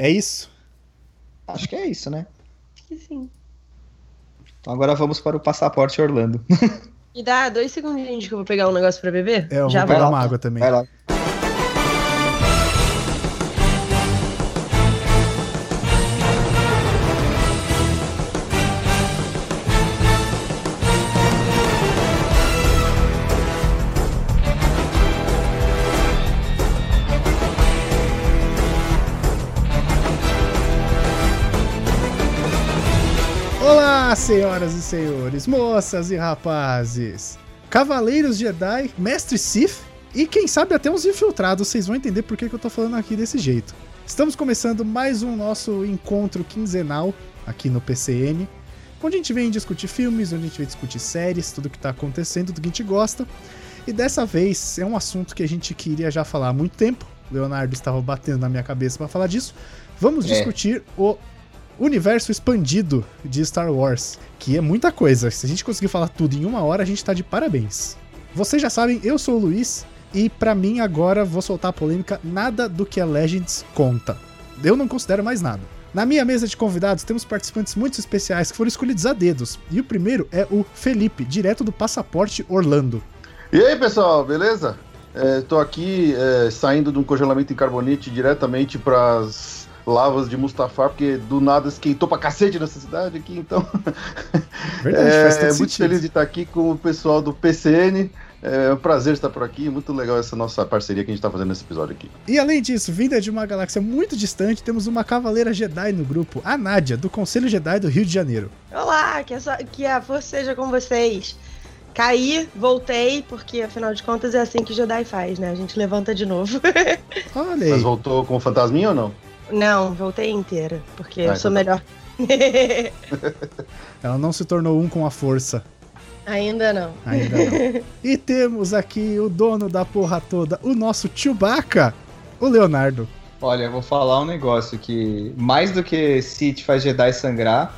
É isso? Acho que é isso, né? Acho que sim. Então agora vamos para o passaporte Orlando. Me dá dois segundinhos que eu vou pegar um negócio pra beber? É, eu Já vou pegar uma água também. Vai lá. Senhoras e senhores, moças e rapazes, cavaleiros Jedi, mestre Sith e quem sabe até uns infiltrados, vocês vão entender por que, que eu tô falando aqui desse jeito. Estamos começando mais um nosso encontro quinzenal aqui no PCN, onde a gente vem discutir filmes, onde a gente vem discutir séries, tudo que tá acontecendo, tudo que a gente gosta. E dessa vez é um assunto que a gente queria já falar há muito tempo. Leonardo estava batendo na minha cabeça para falar disso. Vamos É. discutir o universo expandido de Star Wars, que é muita coisa. Se a gente conseguir falar tudo em uma hora, a gente tá de parabéns. Vocês já sabem, eu sou o Luiz e pra mim agora vou soltar a polêmica, nada do que é Legends conta. Eu não considero mais nada. Na minha mesa de convidados temos participantes muito especiais que foram escolhidos a dedos. E o primeiro é o Felipe, direto do Passaporte Orlando. E aí, pessoal, beleza? Estou aqui é, saindo de um congelamento em carbonite diretamente para as lavas de Mustafar, porque do nada esquentou pra cacete nessa cidade aqui, então. Verdade, faz todo é muito sentido. feliz de estar aqui com o pessoal do PCN. É um prazer estar por aqui, muito legal essa nossa parceria que a gente está fazendo nesse episódio aqui. E além disso, vinda de uma galáxia muito distante, temos uma cavaleira Jedi no grupo, a Nádia, do Conselho Jedi do Rio de Janeiro. Olá, que, é só, que a força seja com vocês. Caí, voltei, porque afinal de contas é assim que Jedi faz, né? A gente levanta de novo. Olha aí. Mas voltou com o fantasminha ou não? Não, voltei inteira, porque Ah, eu sou então melhor. Ela não se tornou um com a força. Ainda não. Ainda não. e temos aqui o dono da porra toda, o nosso Chewbacca, o Leonardo. Olha, eu vou falar um negócio que mais do que Sith faz Jedi sangrar,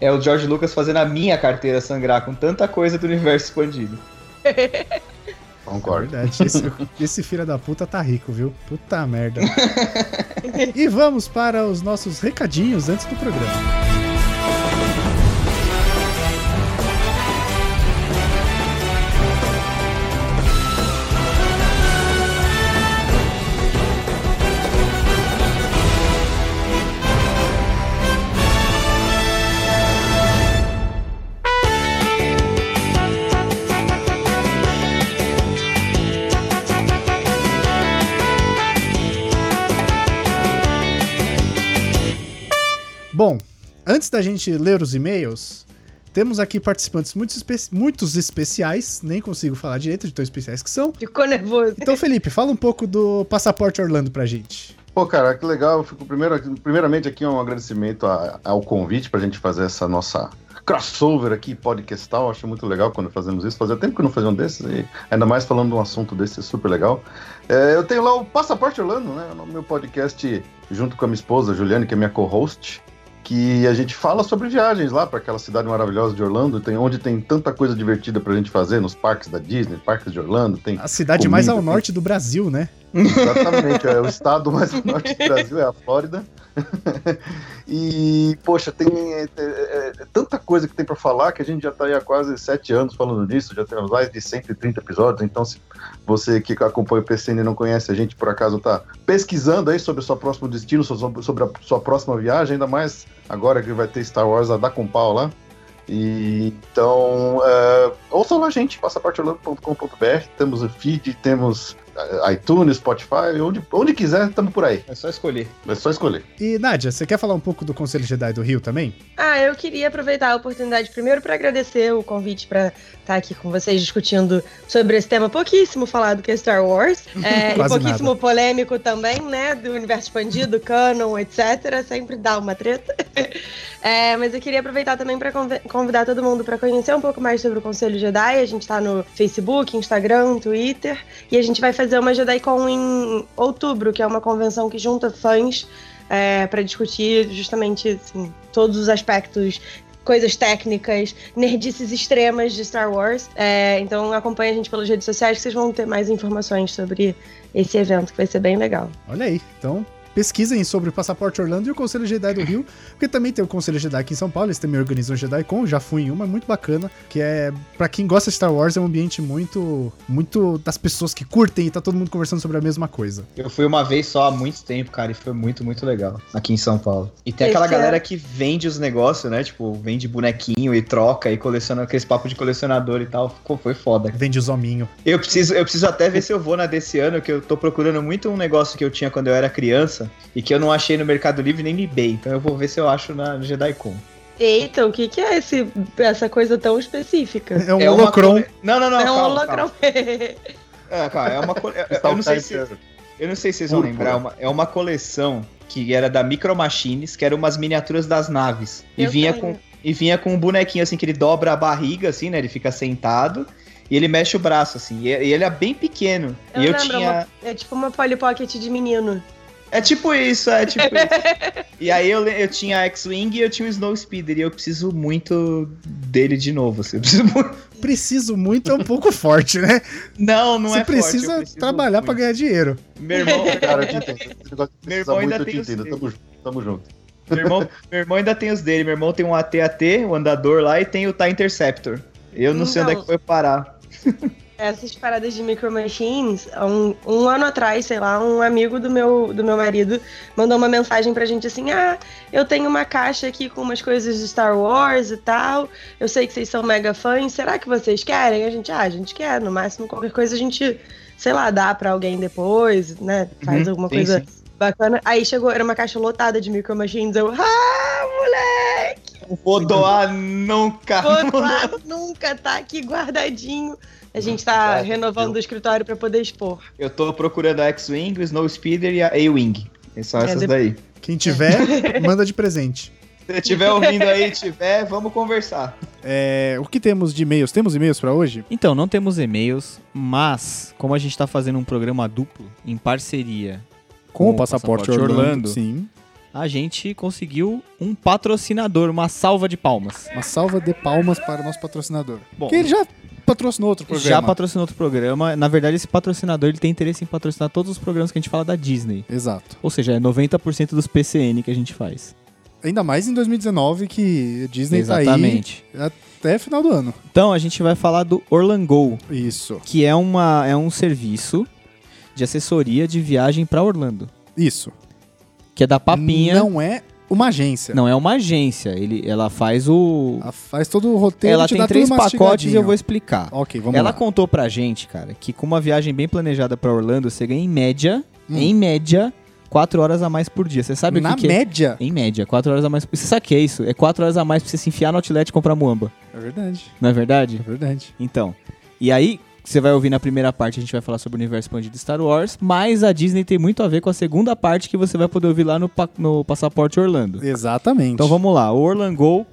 é o George Lucas fazendo a minha carteira sangrar com tanta coisa do universo expandido. É Concordo. verdade, esse, esse filho da puta tá rico, viu? Puta merda. e vamos para os nossos recadinhos antes do programa. Antes da gente ler os e-mails, temos aqui participantes muito espe muitos especiais, nem consigo falar direito de tão especiais que são. Ficou nervoso. Então, Felipe, fala um pouco do Passaporte Orlando pra gente. Pô, cara, que legal. Eu fico primeiro, primeiramente aqui um agradecimento a- ao convite pra gente fazer essa nossa crossover aqui, podcastal. Acho muito legal quando fazemos isso. Fazia tempo que eu não fazia um desses, e ainda mais falando de um assunto desse, é super legal. É, eu tenho lá o Passaporte Orlando, né? O meu podcast junto com a minha esposa, Juliane, que é minha co-host. Que a gente fala sobre viagens lá para aquela cidade maravilhosa de Orlando, tem, onde tem tanta coisa divertida pra gente fazer nos parques da Disney, parques de Orlando, tem A cidade Comida, mais ao tem- norte do Brasil, né? Exatamente, é o estado mais ao norte do Brasil é a Flórida. e, poxa, tem é, é, é, tanta coisa que tem para falar que a gente já está aí há quase sete anos falando disso, já temos mais de 130 episódios, então se você que acompanha o PCN e não conhece a gente, por acaso está pesquisando aí sobre o seu próximo destino, sobre a sua próxima viagem, ainda mais agora que vai ter Star Wars a dar com pau lá. E, então, é, ouçam lá a gente, passaporteorlando.com.br, temos o feed, temos iTunes, Spotify, onde, onde quiser, estamos por aí. É só escolher. É só escolher. E, Nádia, você quer falar um pouco do Conselho Jedi do Rio também? Ah, eu queria aproveitar a oportunidade primeiro para agradecer o convite para estar aqui com vocês discutindo sobre esse tema pouquíssimo falado que é Star Wars. É, e pouquíssimo nada. polêmico também, né? Do universo expandido, canon, etc. Sempre dá uma treta. É, mas eu queria aproveitar também para convidar todo mundo para conhecer um pouco mais sobre o Conselho Jedi. A gente tá no Facebook, Instagram, Twitter. E a gente vai fazer uma JediCon em outubro, que é uma convenção que junta fãs é, para discutir justamente assim, todos os aspectos coisas técnicas, nerdices extremas de Star Wars. É, então acompanha a gente pelas redes sociais que vocês vão ter mais informações sobre esse evento, que vai ser bem legal. Olha aí. Então, pesquisem sobre o Passaporte Orlando e o Conselho Jedi do Rio, porque também tem o Conselho Jedi aqui em São Paulo, eles também organizam o Jedi Con, já fui em uma, é muito bacana, que é, para quem gosta de Star Wars, é um ambiente muito, muito das pessoas que curtem e tá todo mundo conversando sobre a mesma coisa. Eu fui uma vez só há muito tempo, cara, e foi muito, muito legal aqui em São Paulo. E tem Esse aquela é- galera que vende os negócios, né? Tipo, vende bonequinho e troca e coleciona aqueles papos de colecionador e tal. Ficou, foi foda. Vende os hominho. Eu preciso, eu preciso até ver se eu vou na desse ano, que eu tô procurando muito um negócio que eu tinha quando eu era criança e que eu não achei no Mercado Livre nem no eBay. Então eu vou ver se eu acho na JediCon. Eita, o que, que é esse, essa coisa tão específica? É um É uma holocron. cole- Não, não, não. é um calma, holocrão. calma. É, calma, é uma é- eu, não sei se, eu não sei se vocês vão lembrar, é uma, é uma coleção que era da Micro Machines, que eram umas miniaturas das naves. E Eu vinha, com, e vinha com um bonequinho assim, que ele dobra a barriga, assim, né? Ele fica sentado e ele mexe o braço, assim. E, ele é bem pequeno. Eu e eu lembro, tinha. É tipo uma Polly Pocket de menino. É tipo isso, é tipo isso. E aí eu, eu tinha a X-Wing e eu tinha o Snow Speeder. E eu preciso muito dele de novo, assim. Eu preciso muito... Preciso muito é um pouco forte, né? Não, não Você é forte, precisa eu preciso trabalhar pra muito. ganhar dinheiro. Meu irmão, Cara, eu te entendo. Esse negócio de Meu precisar irmão ainda muito, eu te entendo. Tamo, tamo junto. Meu irmão, meu irmão ainda tem os dele. Meu irmão tem um AT-AT, o andador lá, e tem o TIE Interceptor. Eu não sei onde é que foi parar. Essas paradas de micro machines, um, um ano atrás, sei lá, um amigo do meu, do meu marido mandou uma mensagem pra gente assim: Ah, eu tenho uma caixa aqui com umas coisas de Star Wars e tal. Eu sei que vocês são mega fãs. Será que vocês querem? A gente, ah, a gente quer. No máximo, qualquer coisa a gente, sei lá, dá pra alguém depois, né? Faz Uhum, alguma sim, coisa sim. bacana. Aí chegou, era uma caixa lotada de micro machines. Eu, ah, moleque! Vou doar nunca. Vou doar, nunca tá aqui guardadinho. A gente tá renovando viu? o escritório pra poder expor. Eu tô procurando a X-Wing, o Snow Speeder e a A-Wing. São É, essas daí. Quem tiver, manda de presente. Se estiver ouvindo aí, tiver, vamos conversar. É, o que temos de e-mails? Temos e-mails pra hoje? Então, não temos e-mails, mas como a gente tá fazendo um programa duplo em parceria Com, o passaporte, Orlando. Sim. Sim. a gente conseguiu um patrocinador, uma salva de palmas. Uma salva de palmas para o nosso patrocinador. Bom, que ele já patrocinou outro programa. já patrocinou outro programa. Na verdade, esse patrocinador ele tem interesse em patrocinar todos os programas que a gente fala da Disney. Exato. Ou seja, é 90% dos PCN que a gente faz. Ainda mais em 2019 que a Disney Exatamente. tá aí até final do ano. Então, a gente vai falar do Orlango, Isso. que é, uma, é um serviço de assessoria de viagem para Orlando. Isso. Que é da Papinha. Não é uma agência. Não é uma agência. Ele, ela faz o. Ela faz todo o roteiro, Ela te tem três pacotes e eu vou explicar. Ok, vamos ela lá. contou pra gente, cara, que com uma viagem bem planejada pra Orlando, você ganha em média, Hum. em média, 4 horas a mais por dia. Você sabe Na o que, que é? média. Em média, 4 horas a mais. Você sabe o que é isso? É 4 horas a mais pra você se enfiar no outlet e comprar muamba. É verdade. Não é verdade? É verdade. Então. E aí, você vai ouvir na primeira parte, a gente vai falar sobre o universo expandido de Star Wars, mas a Disney tem muito a ver com a segunda parte que você vai poder ouvir lá no, no Passaporte Orlando. Exatamente. Então vamos lá, o Orlango,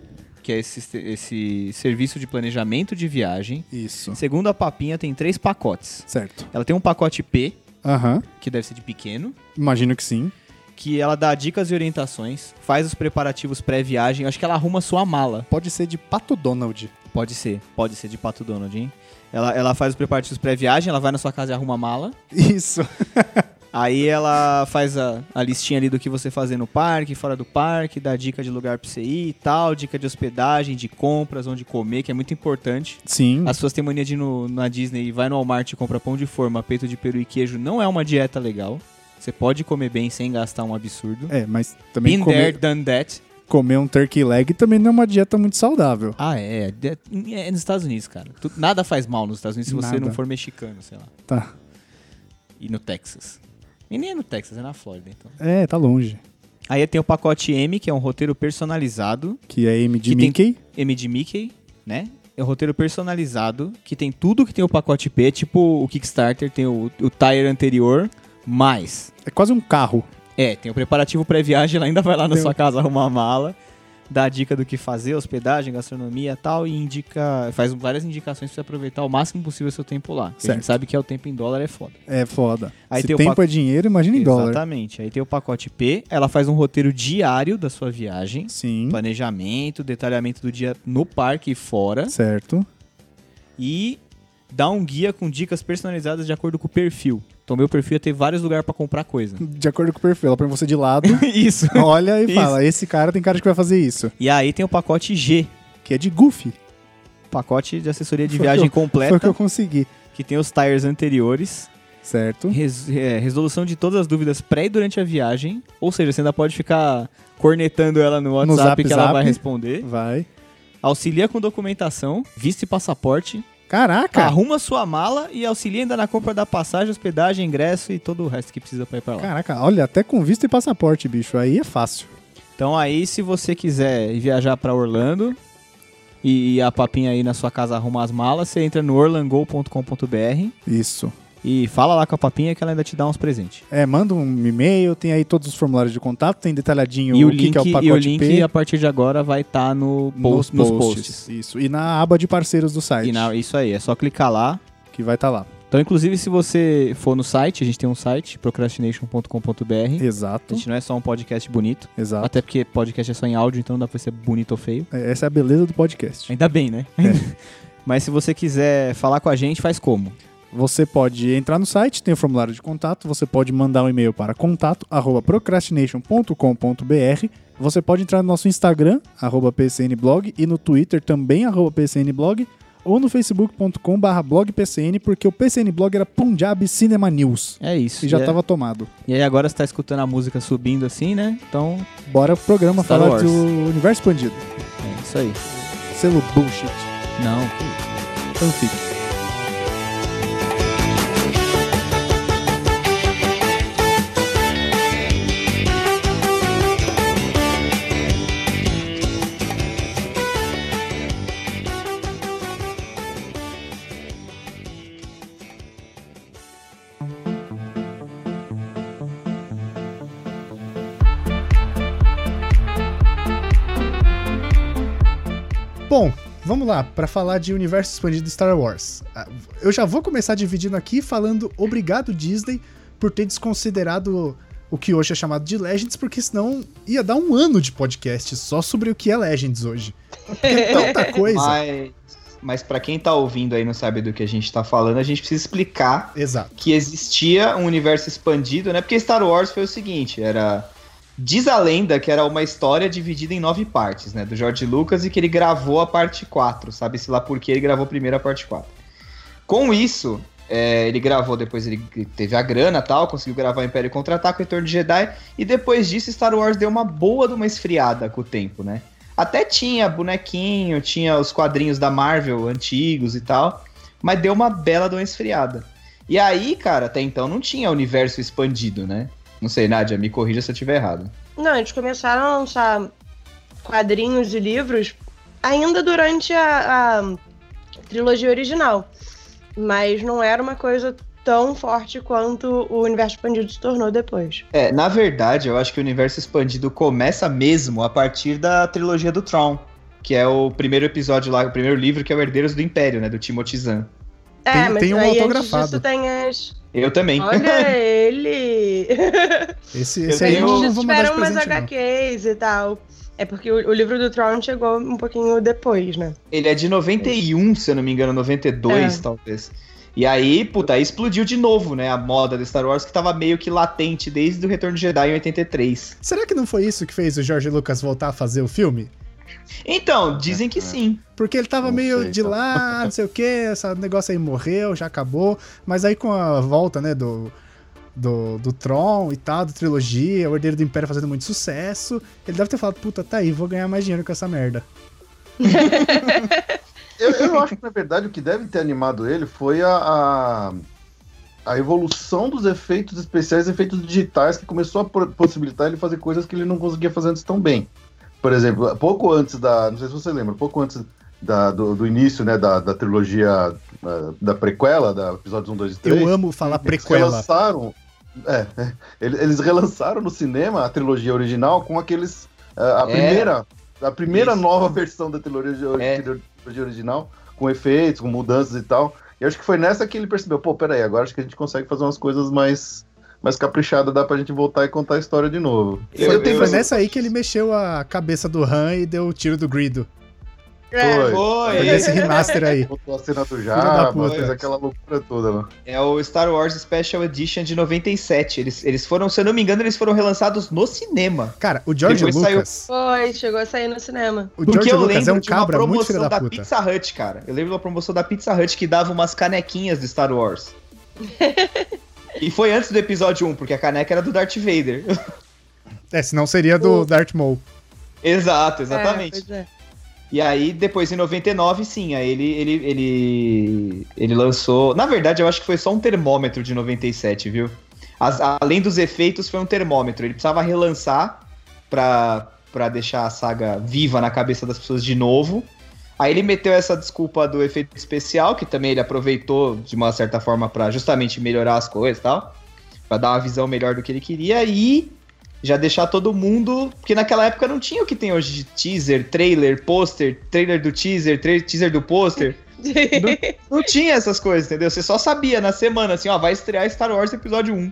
que é esse, esse serviço de planejamento de viagem. Isso. Segundo a Papinha, tem três pacotes. Certo. Ela tem um pacote P, que deve ser de pequeno, Imagino que sim. que ela dá dicas e orientações, faz os preparativos pré-viagem. Acho que ela arruma sua mala. Pode ser de Pato Donald. Pode ser, pode ser de Pato Donald, hein? Ela, ela faz os preparativos pré-viagem, ela vai na sua casa e arruma a mala. Isso. Aí ela faz a, a listinha ali do que você fazer no parque, fora do parque, dá dica de lugar pra você ir e tal, dica de hospedagem, de compras, onde comer, que é muito importante. Sim. As pessoas têm mania de ir no, na Disney e vai no Walmart e compra pão de forma, peito de peru e queijo. Não é uma dieta legal. Você pode comer bem sem gastar um absurdo. É, mas também Been there, comer, done that. Comer um turkey leg também não é uma dieta muito saudável. Ah, é. É, é nos Estados Unidos, cara. Nada faz mal nos Estados Unidos se você Nada. não for mexicano, sei lá. Tá. E no Texas. E nem é no Texas, é na Flórida, então. É, tá longe. Aí tem o pacote M, que é um roteiro personalizado. Que é M de Mickey. M de Mickey, né? É um roteiro personalizado, que tem tudo que tem o pacote P, tipo o Kickstarter, tem o, o tire anterior, mais. É quase um carro. É, tem o preparativo pré-viagem, ela ainda vai lá na Tem sua casa arrumar a mala, dá a dica do que fazer, hospedagem, gastronomia e tal, e indica, faz várias indicações pra você aproveitar o máximo possível o seu tempo lá. Porque A Certo. gente sabe que é o tempo em dólar é foda. É foda. Aí Se tem o tempo pac- é dinheiro, imagina em dólar. Exatamente. Aí tem o pacote P, ela faz um roteiro diário da sua viagem, Sim. planejamento, detalhamento do dia no parque e fora, Certo. e dá um guia com dicas personalizadas de acordo com o perfil. Então meu perfil ia ter vários lugares pra comprar coisa. De acordo com o perfil, ela põe você de lado, Isso. olha e Isso. fala: esse cara tem cara que vai fazer isso. E aí tem o pacote G, Que é de Goofy. pacote de assessoria de Foi viagem eu- completa, Foi o que eu consegui. que tem os tires anteriores, Certo? res- é, resolução de todas as dúvidas pré e durante a viagem, ou seja, você ainda pode ficar cornetando ela no WhatsApp zap, que ela zap. vai responder. Vai. Auxilia com documentação, visto e passaporte, Caraca! arruma sua mala e auxilia ainda na compra da passagem, hospedagem, ingresso e todo o resto que precisa pra ir pra lá. Caraca, olha, até com visto e passaporte, bicho. Aí é fácil. Então aí, se você quiser viajar pra Orlando e a papinha aí na sua casa arrumar as malas, você entra no orlango.com.br Isso. E fala lá com a papinha que ela ainda te dá uns presentes. É, manda um e-mail, tem aí todos os formulários de contato, tem detalhadinho E o, que, link, que é o pacote e o link P a partir de agora vai estar no nos, post, nos posts. posts. Isso. E na aba de parceiros do site, E na- isso aí, é só clicar lá. que vai estar lá. Então, inclusive, se você for no site, a gente tem um site, procrastination.com.br. A Exato, gente não é só um podcast bonito, exato. até porque podcast é só em áudio, então não dá pra ser bonito ou feio. É, Essa é a beleza do podcast. Ainda bem, né? Mas se você quiser falar com a gente, faz como? Você pode entrar no site, tem o formulário de contato, você pode mandar um e-mail para contato arroba procrastination.com.br. Você pode entrar no nosso Instagram, arroba PCNblog, e no Twitter também, arroba PCNblog, ou no facebook.com barra blogpcn, porque o PCN Blog era Punjab Cinema News. É isso. E já é- estava tomado. E aí agora você tá escutando a música subindo assim, né? Então, Bora pro programa Star falar Wars. do universo expandido. é isso aí. Selo bullshit. Não, Fanfic. Bom, vamos lá, para falar de universo expandido de Star Wars. Ah, Eu já vou começar dividindo aqui falando obrigado Disney por ter desconsiderado o que hoje é chamado de Legends, porque senão ia dar um ano de podcast só sobre o que é Legends hoje. Porque é tanta coisa. Mas, mas para quem tá ouvindo aí e não sabe do que a gente tá falando, a gente precisa explicar Exato. que existia um universo expandido, né? Porque Star Wars foi o seguinte, era diz a lenda que era uma história dividida em nove partes, né, do George Lucas e que ele gravou a parte 4, sabe-se lá por que ele gravou primeiro a parte 4. Com isso, é, ele gravou, depois ele teve a grana tal, conseguiu gravar Império Contra-Ataque, Retorno de Jedi, e depois disso Star Wars deu uma boa de uma esfriada com o tempo, né? Até tinha bonequinho, tinha os quadrinhos da Marvel antigos e tal, mas deu uma bela de uma esfriada. E aí, cara, até então não tinha universo expandido, né? Não sei, Nádia, me corrija se eu estiver errado. Não, eles começaram a lançar quadrinhos e livros ainda durante a, a trilogia original. Mas não era uma coisa tão forte quanto o universo expandido se tornou depois. É, na verdade, eu acho que o universo expandido começa mesmo a partir da trilogia do Tron, que é o primeiro episódio lá, o primeiro livro que é o Herdeiros do Império, né, do Timothy Zahn. É, Tem- mas tem um aí autografado. antes disso tem as... Eu também. Olha ele! Esse, Eu esse aí eu não Antes vou mandar de tiveram umas presente, não. HQs e tal. É porque o, o livro do Tron chegou um pouquinho depois, né? Ele é de 91, se eu não me engano, 92, É. talvez. E aí, puta, aí explodiu de novo, né, a moda de Star Wars, que tava meio que latente desde o Retorno de Jedi em 83. Será que não foi isso que fez o George Lucas voltar a fazer o filme? Então, dizem É. que sim. Porque ele tava Não meio sei, de tá. lá, não sei o que, esse negócio aí morreu, já acabou. Mas aí com a volta, né, do, do, do Tron e tal, da trilogia, o Herdeiro do Império fazendo muito sucesso, ele deve ter falado, puta, tá aí, vou ganhar mais dinheiro com essa merda. Eu, eu acho que, na verdade, o que deve ter animado ele foi a, a, a evolução dos efeitos especiais, efeitos digitais, que começou a possibilitar ele fazer coisas que ele não conseguia fazer antes tão bem. Por exemplo, pouco antes da. Não sei se você lembra, pouco antes da- do, do início né, da, da trilogia ah, da prequela, da episódios 1, 2 e 3. Eu amo falar Eles prequela. relançaram. É, é, ele- eles relançaram no cinema a trilogia original com aqueles. ah, a É. primeira. A primeira Isso. nova versão da trilogia, É. trilogia original, com efeitos, com mudanças e tal. E acho que foi nessa que ele percebeu, pô, peraí, agora acho que a gente consegue fazer umas coisas mais, mais caprichadas, dá pra gente voltar e contar a história de novo. Eu- Foi, eu- foi nessa aí que ele mexeu a cabeça do Han e deu o tiro do Grido. É, Foi. Foi desse remaster aí. Botou a cena do da Jabba, fez aquela loucura toda lá. É o Star Wars Special Edition de 97. Eles, eles foram, se eu não me engano, eles foram relançados no cinema. Cara, o George Depois saiu- Lucas. Foi, chegou a sair no cinema. O Porque George eu Lucas lembro é um de uma cabra promoção da da. Pizza Hut, cara. Eu lembro de uma promoção da Pizza Hut que dava umas canequinhas do Star Wars. e foi antes do episódio 1, porque a caneca era do Darth Vader. É, senão seria do O- Darth Maul. Exato, exatamente. É, pois é. E aí, depois, em 99, sim, aí ele, ele, ele, ele lançou... Na verdade, eu acho que foi só um termômetro de 97, viu? As- além dos efeitos, foi um termômetro. Ele precisava relançar pra, pra deixar a saga viva na cabeça das pessoas de novo. Aí ele meteu essa desculpa do efeito especial, que também ele aproveitou de uma certa forma pra justamente melhorar as coisas e tal. Pra dar uma visão melhor do que ele queria e já deixar todo mundo. Porque naquela época não tinha o que tem hoje de teaser, trailer, pôster, trailer do teaser, teaser do pôster. Não tinha essas coisas, entendeu? Você só sabia na semana, assim, ó, vai estrear Star Wars episódio 1.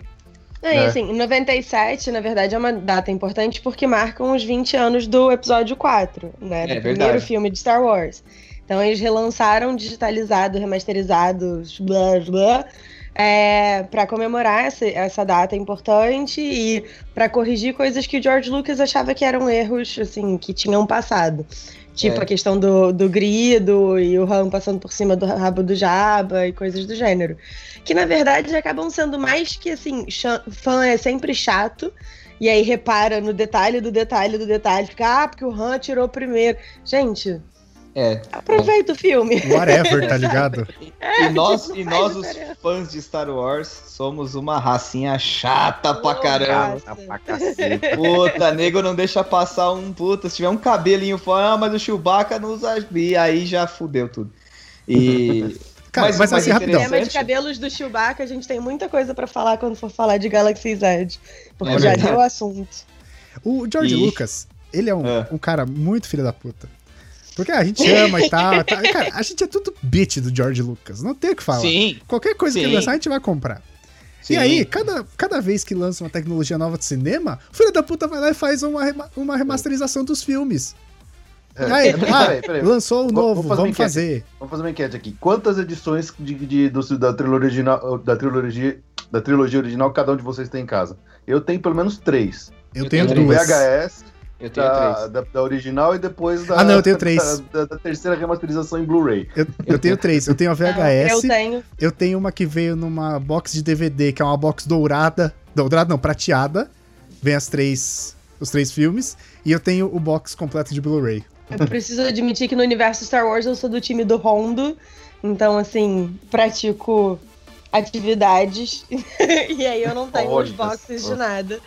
É. assim, em 97, na verdade, é uma data importante porque marcam os 20 anos do episódio 4, né? Do É primeiro filme de Star Wars. Então eles relançaram digitalizado, remasterizado, blá blá, é, para comemorar essa, essa data importante e para corrigir coisas que o George Lucas achava que eram erros, assim, que tinham passado. Tipo É. a questão do, do grido e o Han passando por cima do rabo do Jabba e coisas do gênero. Que na verdade acabam sendo mais que assim, fã é sempre chato. E aí repara no detalhe do detalhe do detalhe. Fica, ah, porque o Han tirou primeiro. Gente, É. aproveita o filme. Whatever, tá ligado? E nós, e nós os fãs de Star Wars, somos uma racinha chata pra caramba. Nossa. Puta, nego não deixa passar um puta. Se tiver um cabelinho fora, ah, mas o Chewbacca não usa. E aí já fudeu tudo. E. Cara, mas, Mas- assim, é rapidão. Tema de cabelos do Chewbacca, a gente tem muita coisa pra falar quando for falar de Galaxy Z. Porque É já deu assunto. O George E- Lucas, ele é um, É. um cara muito filho da puta. Porque a gente ama e tal, tal. Cara, a gente é tudo bitch do George Lucas. Não tem o que falar. Sim. Qualquer coisa que Sim. ele lançar, a gente vai comprar. sim. E aí, cada, cada vez que lança uma tecnologia nova de cinema, o filho da puta vai lá e faz uma, uma remasterização dos filmes. É, aí, é, ah, peraí, peraí. lançou o novo, vamos enquete. fazer. Vamos fazer uma enquete aqui. Quantas edições de, de- do- da, trilogia original, da, trilogia, da trilogia original cada um de vocês tem em casa? Eu tenho pelo menos três. Eu, Eu tenho tenho duas. VHS, Eu tenho da, três. da, da original e depois da, Ah, não, eu tenho três. da, da- da terceira remasterização em Blu-ray. Eu, eu tenho três. Eu tenho a Eu VHS, tenho. eu tenho uma que veio numa box de DVD, que é uma box dourada. Dourada não, prateada. Vem as três. Os três filmes. E eu tenho o box completo de Blu-ray. Eu preciso admitir que no universo Star Wars eu sou do time do Rondo. Então, assim, pratico atividades. e aí eu não tenho os boxes de nada.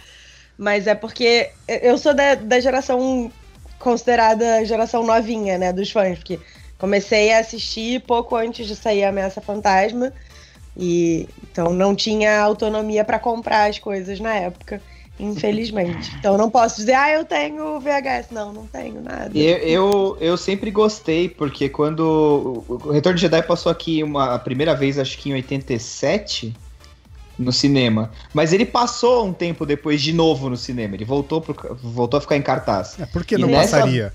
Mas é porque eu sou da, da geração considerada geração novinha, né? Dos fãs. Porque comecei a assistir pouco antes de sair a Ameaça Fantasma. E então não tinha autonomia pra comprar as coisas na época. Infelizmente. Então não posso dizer, ah, eu tenho VHS. Não, não tenho nada. Eu, eu, eu sempre gostei, porque quando o o Retorno de Jedi passou aqui uma, a primeira vez, acho que em 87, no cinema. Mas ele passou um tempo depois de novo no cinema. Ele voltou, pro, voltou a ficar em cartaz. É, por que E não nessa- passaria?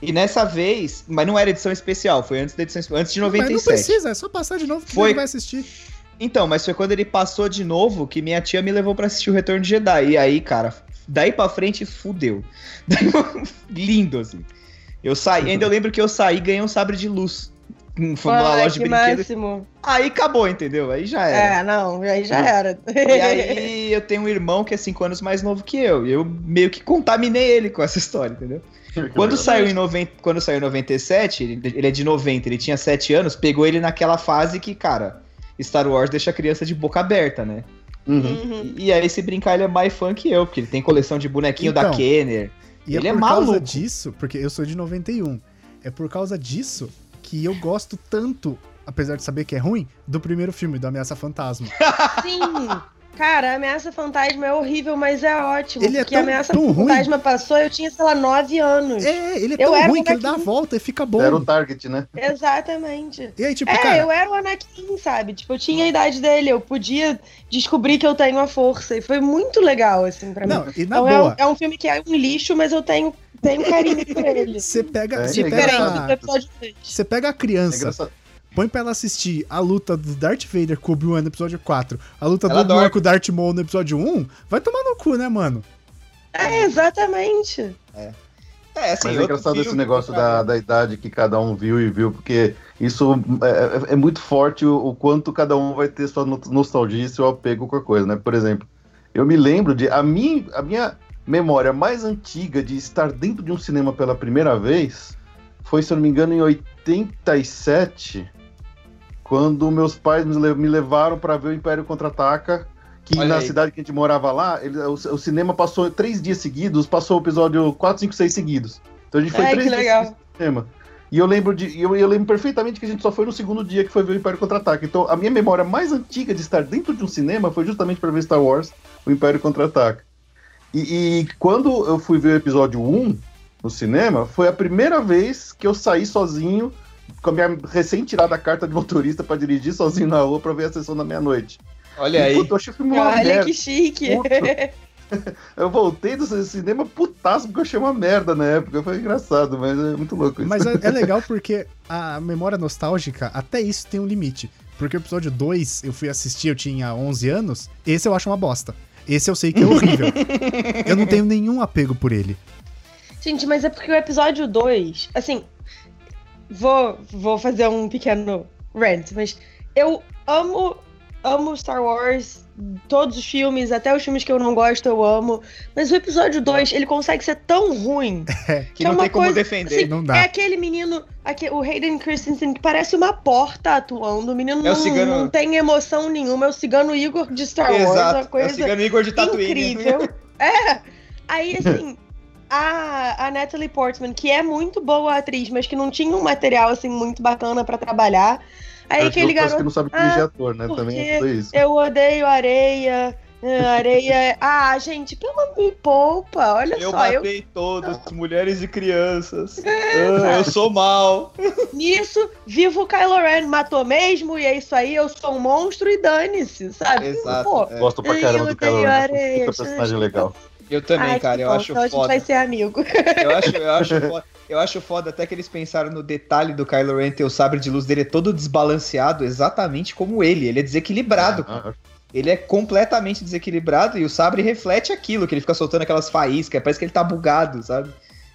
E nessa vez, mas não era edição especial, foi antes da edição antes de Mas não 97. precisa, é só passar de novo que Foi- ele vai assistir. Então, mas foi quando ele passou de novo que minha tia me levou pra assistir o Retorno de Jedi. E aí, cara, daí pra frente fudeu. Lindo, assim. Eu saí, ainda eu lembro que eu saí e ganhei um sabre de luz. Foi numa Ai, loja de que brinquedo. máximo. Aí acabou, entendeu? Aí já era. É, não, aí já era. E aí eu tenho um irmão que é 5 anos mais novo que eu. E eu meio que contaminei ele com essa história, entendeu? Quando saiu em 90, quando saiu em 97, ele, ele é de 90, ele tinha 7 anos, pegou ele naquela fase que, cara, Star Wars deixa a criança de boca aberta, né? Uhum. Uhum. E, e aí, se brincar, ele é mais fã que eu, porque ele tem coleção de bonequinho da Então. Kenner. E Ele é é por causa maluco. disso, porque eu sou de 91. É por causa disso que eu gosto tanto, apesar de saber que é ruim, do primeiro filme, do Ameaça Fantasma. Sim. Cara, a Ameaça Fantasma é horrível, mas é ótimo. Ele é porque tão- a Ameaça tão ruim. Fantasma passou, eu tinha, sei lá, 9 anos. É, ele é Eu tão era ruim o que ele dá a volta e fica bom. Era o target, né? Exatamente. E aí, tipo, É, cara, eu era o Anakin, sabe? Tipo, eu tinha a idade dele, eu podia descobrir que eu tenho a força. E foi muito legal, assim, pra mim. não, e na Então é um, boa, é um filme que é um lixo, mas eu tenho Tem um carinho por ele. Você pega, É, você é do pega, episódio 3. você pega a É criança, engraçado. põe pra ela assistir a luta do Darth Vader com o Obi-Wan no episódio 4, a luta do Ela Obi-Wan dorme. com o Darth Maul no episódio 1, vai tomar no cu, né, mano? É, exatamente. É, assim, Mas é engraçado esse negócio da, da idade que cada um viu e viu, porque isso é, é- é muito forte o, o quanto cada um vai ter sua no- nostalgia e seu apego com a coisa, né? Por exemplo, eu me lembro de. A minha, a minha memória mais antiga de estar dentro de um cinema pela primeira vez foi, se eu não me engano, em 87, quando meus pais me, le- me levaram para ver o Império Contra-Ataca. Que Olha na aí. cidade que a gente morava lá, ele- o, o cinema passou três dias seguidos, passou o episódio 4, 5, 6 seguidos. Então a gente foi Ai, três que dias legal. seguidos no cinema. E eu lembro de. Eu, eu lembro perfeitamente que a gente só foi no segundo dia que foi ver o Império Contra-Ataca. Então a minha memória mais antiga de estar dentro de um cinema foi justamente para ver Star Wars, o Império Contra-Ataca. E, e quando eu fui ver o episódio 1 no cinema, foi a primeira vez que eu saí sozinho, com a minha recém-tirada carta de motorista para dirigir sozinho na rua para ver a sessão da meia-noite. Olha E, aí. puta, eu uma Olha merda. que chique. Eu voltei do cinema putaço porque eu achei uma merda na época. Foi engraçado, mas é muito louco isso. Mas é, é legal porque a memória nostálgica, até isso tem um limite. Porque o episódio 2 eu fui assistir, eu tinha 11 anos, esse eu acho uma bosta. Esse eu sei que é horrível. eu não tenho nenhum apego por ele. Gente, mas é porque o episódio 2, assim, vou, vou fazer um pequeno rant, mas eu amo, amo Star Wars, todos os filmes, até os filmes que eu não gosto eu amo, mas o episódio 2, ele consegue ser tão ruim. Que é não uma tem como coisa- defender. assim, Não dá. É aquele menino, aque- o Hayden Christensen, que parece uma porta atuando, o menino É o não, cigano- não tem emoção nenhuma, é o cigano Igor de Star Wars, uma Exato. É o coisa cigano Igor de Tatooine. incrível. é. Aí, assim, a, a Natalie Portman, que é muito boa atriz, mas que não tinha um material, assim, muito bacana pra trabalhar. Aí aquele acho que garoto, não sabe dirigir Ah, ator, né? Também é tudo isso. eu odeio areia. é, Areia. Ah, gente, pelo me poupa. Olha Eu só, eu matei todos, mulheres e crianças. Ah, eu sou mal. nisso vivo o Kylo Ren, matou mesmo, e é isso aí, eu sou um monstro e dane-se, sabe? Exato. Pô, é. Gosto pra caramba eu do Kylo odeio Ren. areia, personagem gente. legal. Eu também, ai, cara. Eu bom, acho então a gente foda. vai ser amigo. Eu acho, eu acho foda. Eu acho foda até que eles pensaram no detalhe do Kylo Ren ter o sabre de luz dele é todo desbalanceado, exatamente como ele. Ele é desequilibrado. Ah, Ele é completamente desequilibrado e o sabre reflete aquilo, que ele fica soltando aquelas faíscas, parece que ele tá bugado, sabe?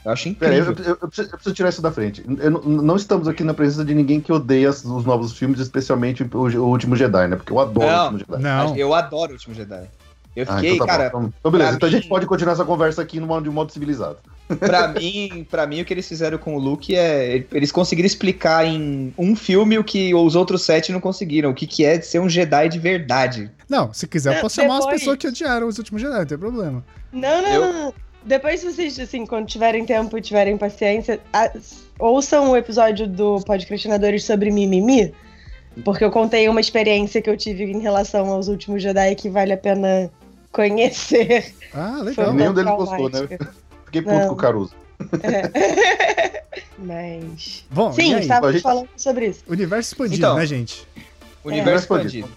Eu acho Pera aí, eu, incrível. eu- eu preciso, eu preciso tirar isso da frente. Eu não- não estamos aqui na presença de ninguém que odeia os os novos filmes, especialmente o, o Último Jedi, né? Porque eu adoro Não. o Último Jedi. Não. Eu adoro o último Jedi. Eu Ah, fiquei, então tá cara. Então, então beleza, pra então a gente mim- pode continuar essa conversa aqui no modo, de modo civilizado. pra mim, para mim o que eles fizeram com o Luke é eles conseguiram explicar em um filme o que os outros sete não conseguiram, o que que é ser um Jedi de verdade. Não, se quiser, eu posso chamar as pessoas que odiaram os últimos Jedi, não tem problema. Não, não, Eu- não, não. Depois, se vocês, assim, quando tiverem tempo e tiverem paciência, a- ouçam o episódio do Podcastinadores sobre mimimi, porque eu contei uma experiência que eu tive em relação aos últimos Jedi que vale a pena conhecer. Ah, legal. um nenhum deles gostou, né? Fiquei puto Não. com o Caruso. Mas. Bom, Sim, estávamos A gente- falando sobre isso. Universo expandido, Então. né, gente? Universo É. expandido.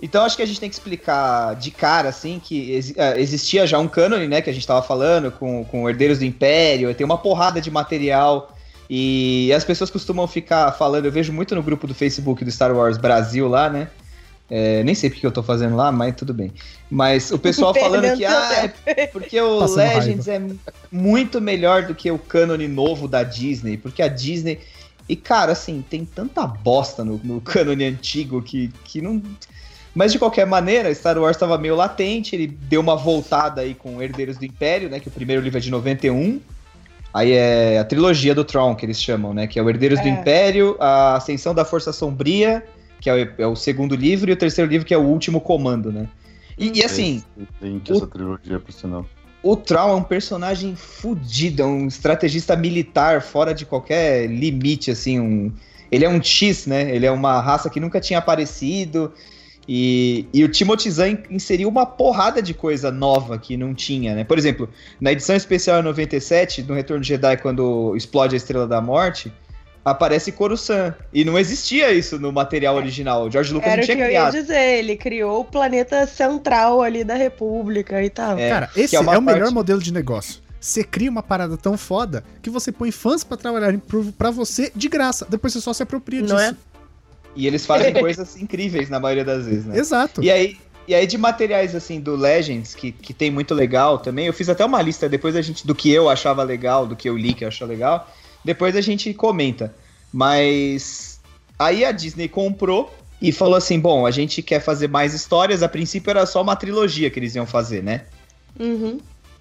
Então acho que a gente tem que explicar de cara, assim, que ah, existia já um cânone, né, que a gente tava falando, com, com Herdeiros do Império, tem uma porrada de material, e as pessoas costumam ficar falando, eu vejo muito no grupo do Facebook do Star Wars Brasil lá, né, é, nem sei porque eu tô fazendo lá, mas tudo bem. Mas o pessoal falando que, ah, é porque o Passando Legends é muito melhor do que o cânone novo da Disney, porque a Disney... E, cara, assim, tem tanta bosta no, no cânone antigo que, que não... Mas, de qualquer maneira, Star Wars estava meio latente, ele deu uma voltada aí com Herdeiros do Império, né, que o primeiro livro é de 91, Aí é a trilogia do Tron, que eles chamam, né? Que é o Herdeiros do É. Império, a Ascensão da Força Sombria, que é o, é o segundo livro, e o terceiro livro, que é o Último Comando, né? E, e assim, Gente, o- essa trilogia, por sinal. o Tron é um personagem fudido, é um estrategista militar fora de qualquer limite, assim, um... Ele é um X, né? Ele é uma raça que nunca tinha aparecido. E, e o Timothy Zahn inseriu uma porrada de coisa nova que não tinha, né? Por exemplo, na edição especial 97, no Retorno de Jedi, quando explode a Estrela da Morte, aparece Coruscant. E não existia isso no material original. O George Lucas Era não o que tinha eu ia criado. dizer, ele criou o planeta central ali da República e tal. É, Cara, esse é é, o melhor parte- modelo de negócio. você cria uma parada tão foda que você põe fãs pra trabalharem pra você de graça. Depois você só se apropria Não disso. é? E eles fazem coisas incríveis na maioria das vezes, né? Exato. E aí, e aí de materiais assim do Legends, que, que tem muito legal também, eu fiz até uma lista depois a gente do que eu achava legal, do que eu li que eu achava legal. Depois a gente comenta. Mas aí a Disney comprou e falou assim: "Bom, a gente quer fazer mais histórias, a princípio era só uma trilogia que eles iam fazer, né? Uhum.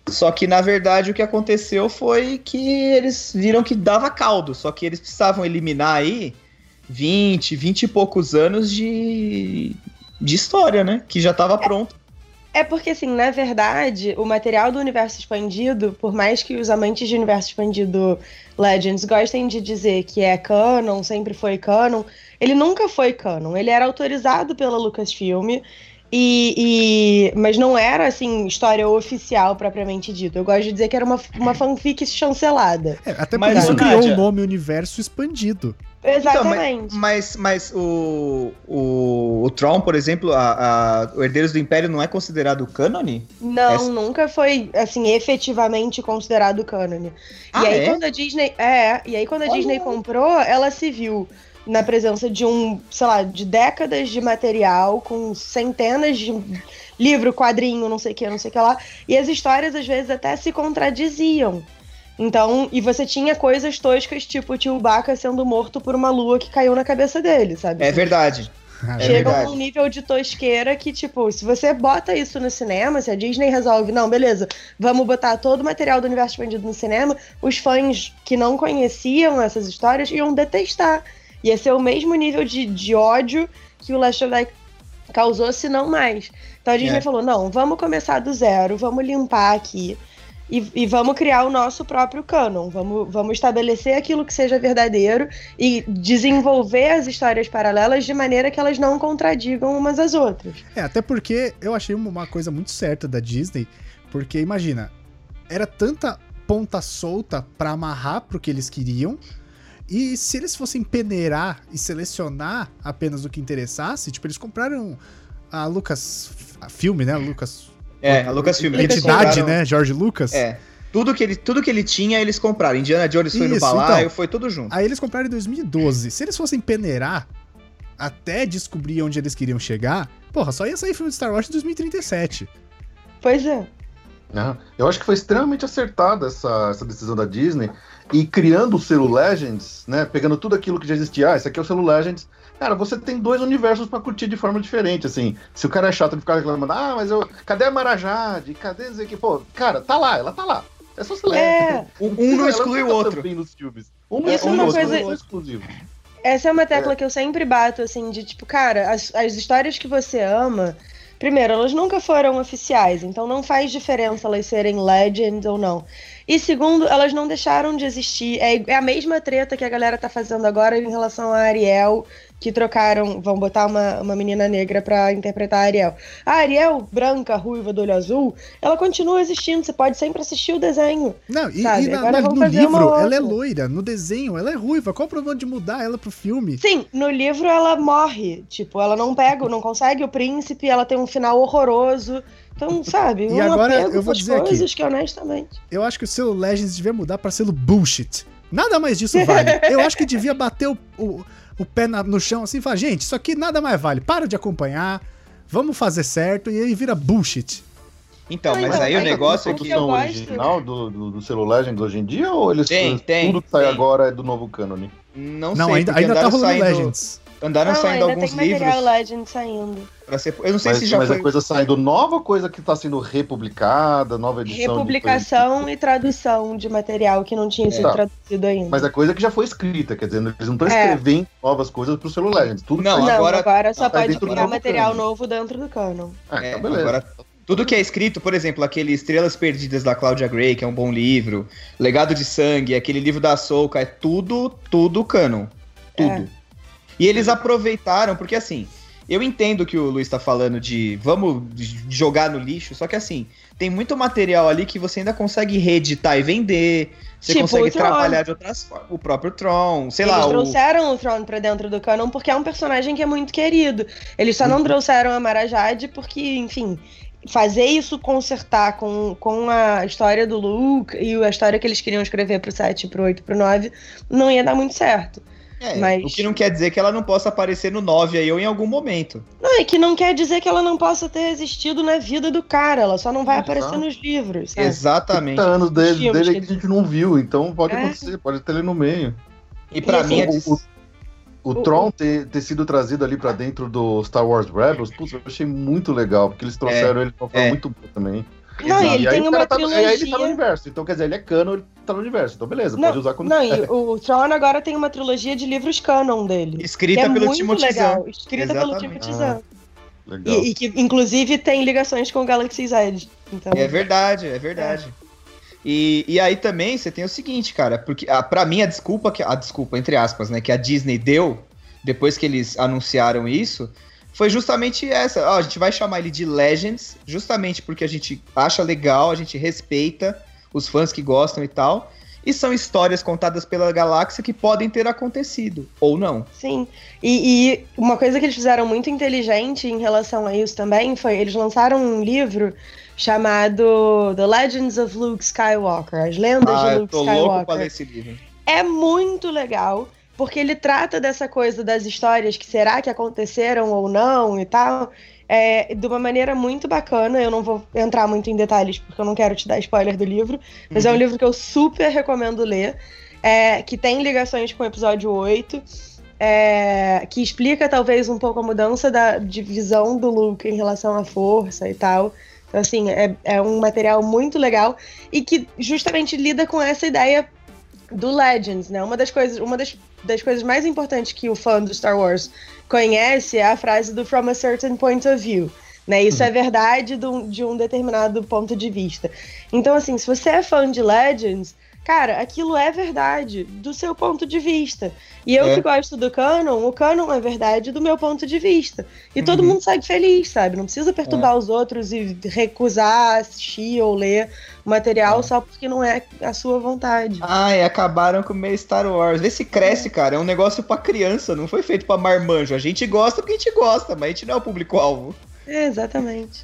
Só que na verdade o que aconteceu foi que eles viram que dava caldo, só que eles precisavam eliminar aí 20, 20 e poucos anos de de história, né? Que já tava pronto. É porque, assim, na verdade, o material do universo expandido, por mais que os amantes de universo expandido Legends gostem de dizer que é canon, sempre foi canon, ele nunca foi canon. Ele era autorizado pela Lucasfilm, e, e- mas não era, assim, história oficial propriamente dito. Eu gosto de dizer que era uma, uma fanfic chancelada. É, até por Mas, isso criou o nome Universo Expandido. Exatamente. Mas, mas o, o, o Tron, por exemplo, a, a- o Herdeiros do Império não é considerado cânone? Não, Essa- nunca foi, assim, efetivamente considerado cânone. Ah, e aí, é? quando a Disney. É, e aí, quando a Olha. Disney comprou, ela se viu na presença de um, sei lá, de décadas de material, com centenas de livro, quadrinho, não sei o que, não sei o que lá. E as histórias, às vezes, até se contradiziam. Então, e você tinha coisas toscas, tipo o tio Baca sendo morto por uma lua que caiu na cabeça dele, sabe? É verdade. Ah, É Chega verdade. num nível de tosqueira que, tipo, se você bota isso no cinema, se a Disney resolve, não, beleza, vamos botar todo o material do universo expandido no cinema, os fãs que não conheciam essas histórias iam detestar. Ia ser o mesmo nível de, de ódio que o Last Jedi causou, se não mais. Então a Disney É. falou, não, vamos começar do zero, vamos limpar aqui. E, e vamos criar o nosso próprio canon. Vamos, vamos estabelecer aquilo que seja verdadeiro e desenvolver as histórias paralelas de maneira que elas não contradigam umas às outras. É, até porque eu achei uma- coisa muito certa da Disney, porque imagina, era tanta ponta solta pra amarrar pro que eles queriam, e se eles fossem peneirar e selecionar apenas o que interessasse, tipo, eles compraram a Lucas a filme, né? Lucas É, a Lucasfilm. eles entidade, compraram- né? George Lucas. É. Tudo que, ele, tudo que ele tinha, eles compraram. Indiana Jones foi no Isso, balaio, então. foi tudo junto. Aí eles compraram em 2012. Se eles fossem peneirar até descobrir onde eles queriam chegar, porra, só ia sair filme de Star Wars em 2037. Pois é. Né? Eu acho que foi extremamente acertada essa, essa decisão da Disney e criando o selo Legends, né? Pegando tudo aquilo que já existia. Ah, esse aqui é o selo Legends. Cara, você tem dois universos pra curtir de forma diferente, assim. Se o cara é chato de ficar reclamando, ah, mas eu. Cadê a Marajade? Cadê isso aqui? Pô, cara, tá lá, ela tá lá. É só você ler. É, Um, um não exclui o outro. Um não Isso é exclui uma o outro, coisa- é exclusivo. essa é uma tecla que eu sempre bato, assim, de tipo, cara, as, as histórias que você ama, primeiro, elas nunca foram oficiais, então não faz diferença elas serem legends ou não. E segundo, elas não deixaram de existir. É, é a mesma treta que a galera tá fazendo agora em relação a Ariel, que trocaram, vão botar uma, uma menina negra pra interpretar a Ariel. A Ariel, branca, ruiva, do olho azul, ela continua existindo, você pode sempre assistir o desenho. Não, e, Sabe, e na- agora no livro ela é loira, no desenho ela é ruiva. Qual o problema de mudar ela pro filme? Sim, no livro ela morre. Tipo, ela não pega, não consegue o príncipe, ela tem um final horroroso. Então, sabe, E um agora, eu vou dizer aqui. coisas que, honestamente. Eu acho que o selo Legends devia mudar pra selo bullshit. Nada mais disso vale. Eu acho que devia bater o, o, o pé na- no chão assim e falar, gente, isso aqui nada mais vale. Para de acompanhar, vamos fazer certo, e aí vira bullshit. Então, Não, mas então, aí o mas negócio é que. gosto- original do, do, do selo Legends hoje em dia ou eles Tem, tem, tudo que sai tem. agora é do novo cânone? Não, Não, sei, ainda, porque ainda tá rolando saindo, Legends. Andaram não, saindo ainda alguns tem material livros Legend saindo. pra ser. Eu não sei Mas, se já mas foi. a coisa saindo nova, coisa que tá sendo republicada, nova edição. de Republicação e tradução de material que não tinha sido Tá. traduzido ainda. Mas é coisa que já foi escrita, quer dizer, eles não estão É. escrevendo novas coisas pro selo Legends. Tudo Não, não, agora, agora- só tá pode criar material canon. novo dentro do canon. Ah, É, então beleza. agora, tudo que é escrito, por exemplo, aquele Estrelas Perdidas da Claudia Gray, que é um bom livro, Legado de Sangue, aquele livro da Soca, é tudo, tudo canon. Tudo. E eles aproveitaram, porque assim, eu entendo que o Luiz tá falando de vamos jogar no lixo, só que assim, tem muito material ali que você ainda consegue reeditar e vender, você Tipo consegue o Tron. trabalhar de outras formas. O próprio Tron, sei Eles lá, o... trouxeram o Throne pra dentro do canon porque é um personagem que é muito querido. Eles só não trouxeram a Mara Jade porque, enfim, fazer isso consertar com, com a história do Luke e a história que eles queriam escrever pro 7, pro 8, pro 9, não ia dar muito certo. É, Mas- O que não quer dizer que ela não possa aparecer no 9 aí ou em algum momento. Não, e que não quer dizer que ela não possa ter existido na vida do cara, ela só não vai Exato. aparecer nos livros, sabe? Exatamente. 30 anos dele, filmes dele que aí que a gente não viu, então pode É. acontecer, pode ter ele no meio. E pra E mim, é assim, o, o, o Tron ter, ter sido trazido ali pra dentro do Star Wars Rebels, putz, eu achei muito legal, porque eles trouxeram ele de uma forma é. muito boa também. Não, e Exato. ele aí tem uma tá, e aí ele tá no trilogia. universo, então quer dizer, ele é canon, ele tá no universo, então beleza, Não, pode usar quando Não, e o Tron agora tem uma trilogia de livros canon dele. escrita é pelo Timothy legal, Zahn. escrita pelo Exatamente. Timothy Zahn. Legal. E, e que, inclusive, tem ligações com o Galaxy's Edge. Então, É verdade, é verdade. E, e aí também você tem o seguinte, cara, porque a, pra mim a desculpa, que, a desculpa, entre aspas, né, que a Disney deu, depois que eles anunciaram isso, foi justamente essa. Ó, a gente vai chamar ele de Legends, justamente porque a gente acha legal, a gente respeita os fãs que gostam e tal. E são histórias contadas pela galáxia que podem ter acontecido, ou não. Sim. E, e uma coisa que eles fizeram muito inteligente em relação a isso também foi eles lançaram um livro chamado The Legends of Luke Skywalker, As Lendas Ah, de eu Luke tô louco pra Skywalker. ler esse livro. É muito legal, porque ele trata dessa coisa das histórias que será que aconteceram ou não e tal, é, de uma maneira muito bacana. Eu não vou entrar muito em detalhes, porque eu não quero te dar spoiler do livro, mas é um Uhum. livro que eu super recomendo ler, é, que tem ligações com o episódio 8. é, que explica talvez um pouco a mudança da de visão do Luke em relação à força e tal. Então, assim, é, é um material muito legal e que justamente lida com essa ideia do Legends, né? Uma das coisas, uma das, das coisas mais importantes que o fã do Star Wars conhece é a frase do From a Certain Point of View. Né? Isso é verdade de um, de um determinado ponto de vista. Então, assim, se você é fã de Legends, cara, aquilo é verdade do seu ponto de vista. E eu É. que gosto do canon, o canon é verdade do meu ponto de vista. E todo Uhum. mundo sai feliz, sabe? Não precisa perturbar os outros e recusar assistir ou ler o material É. só porque não é a sua vontade. Ai, acabaram com o meio Star Wars. Vê se cresce, cara. É um negócio pra criança, não foi feito pra marmanjo. A gente gosta porque a gente gosta, mas a gente não é o público-alvo. É, exatamente.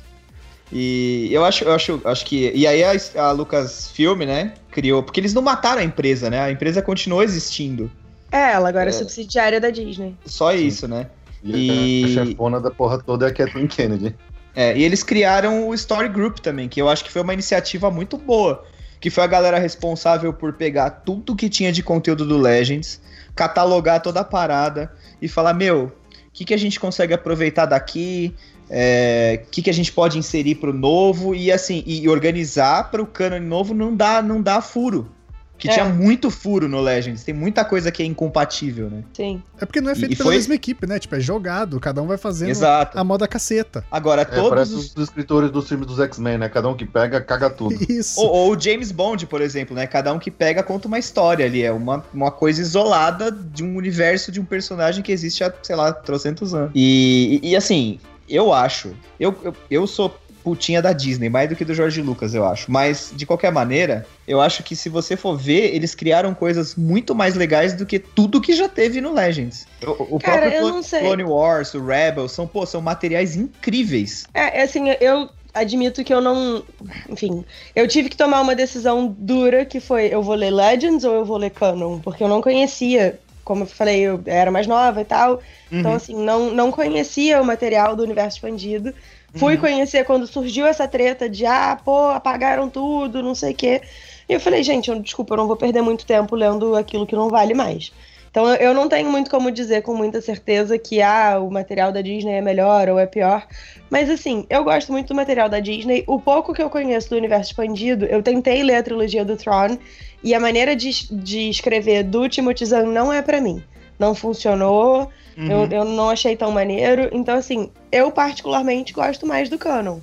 E eu acho, eu acho, acho que. E aí a, a Lucasfilm, né, criou. Porque eles não mataram a empresa, né? A empresa continuou existindo. É, ela agora é, É. subsidiária da Disney. Só Sim. isso, né? E, E- a chefona da porra toda é a Kathleen Kennedy. É, e eles criaram o Story Group também, que eu acho que foi uma iniciativa muito boa. Que foi a galera responsável por pegar tudo que tinha de conteúdo do Legends, catalogar toda a parada e falar, meu, o que, que a gente consegue aproveitar daqui? É, O que, que a gente pode inserir pro novo? E assim, e organizar para o canon novo não dá, não dá furo. Que É. tinha muito furo no Legends, tem muita coisa que é incompatível, né? Sim. É porque não é E- feito e pela foi- mesma equipe, né? Tipo, é jogado, cada um vai fazendo Exato. a moda caceta. Agora, É, todos parece os os escritores dos filmes dos X-Men, né? Cada um que pega, caga tudo. Isso. Ou, ou o James Bond, por exemplo, né? Cada um que pega conta uma história ali. É uma, uma coisa isolada de um universo de um personagem que existe há, sei lá, trocentos anos. E, e, e, assim, eu acho. Eu, eu, eu sou putinha da Disney, mais do que do George Lucas, eu acho. Mas, de qualquer maneira, eu acho que se você for ver, eles criaram coisas muito mais legais do que tudo que já teve no Legends. O, o Cara, próprio Clone-. Clone Wars, o Rebel, são, pô, são materiais incríveis. É, assim, eu admito que eu não. Enfim, eu tive que tomar uma decisão dura que foi: eu vou ler Legends ou eu vou ler Canon? Porque eu não conhecia. Como eu falei, eu era mais nova e tal. Então, Uhum. assim, não, não conhecia o material do universo expandido. Fui Uhum. conhecer quando surgiu essa treta de, ah, pô, apagaram tudo, não sei o quê. E eu falei, gente, eu, desculpa, eu não vou perder muito tempo lendo aquilo que não vale mais. Então eu- não tenho muito como dizer com muita certeza que ah, o material da Disney é melhor ou é pior. Mas assim, eu gosto muito do material da Disney. O pouco que eu conheço do universo expandido, eu tentei ler a trilogia do Tron e a maneira de, de escrever do Timothy Zahn não é pra mim. Não funcionou. Uhum. Eu, eu não achei tão maneiro. Então, assim, eu particularmente gosto mais do canon.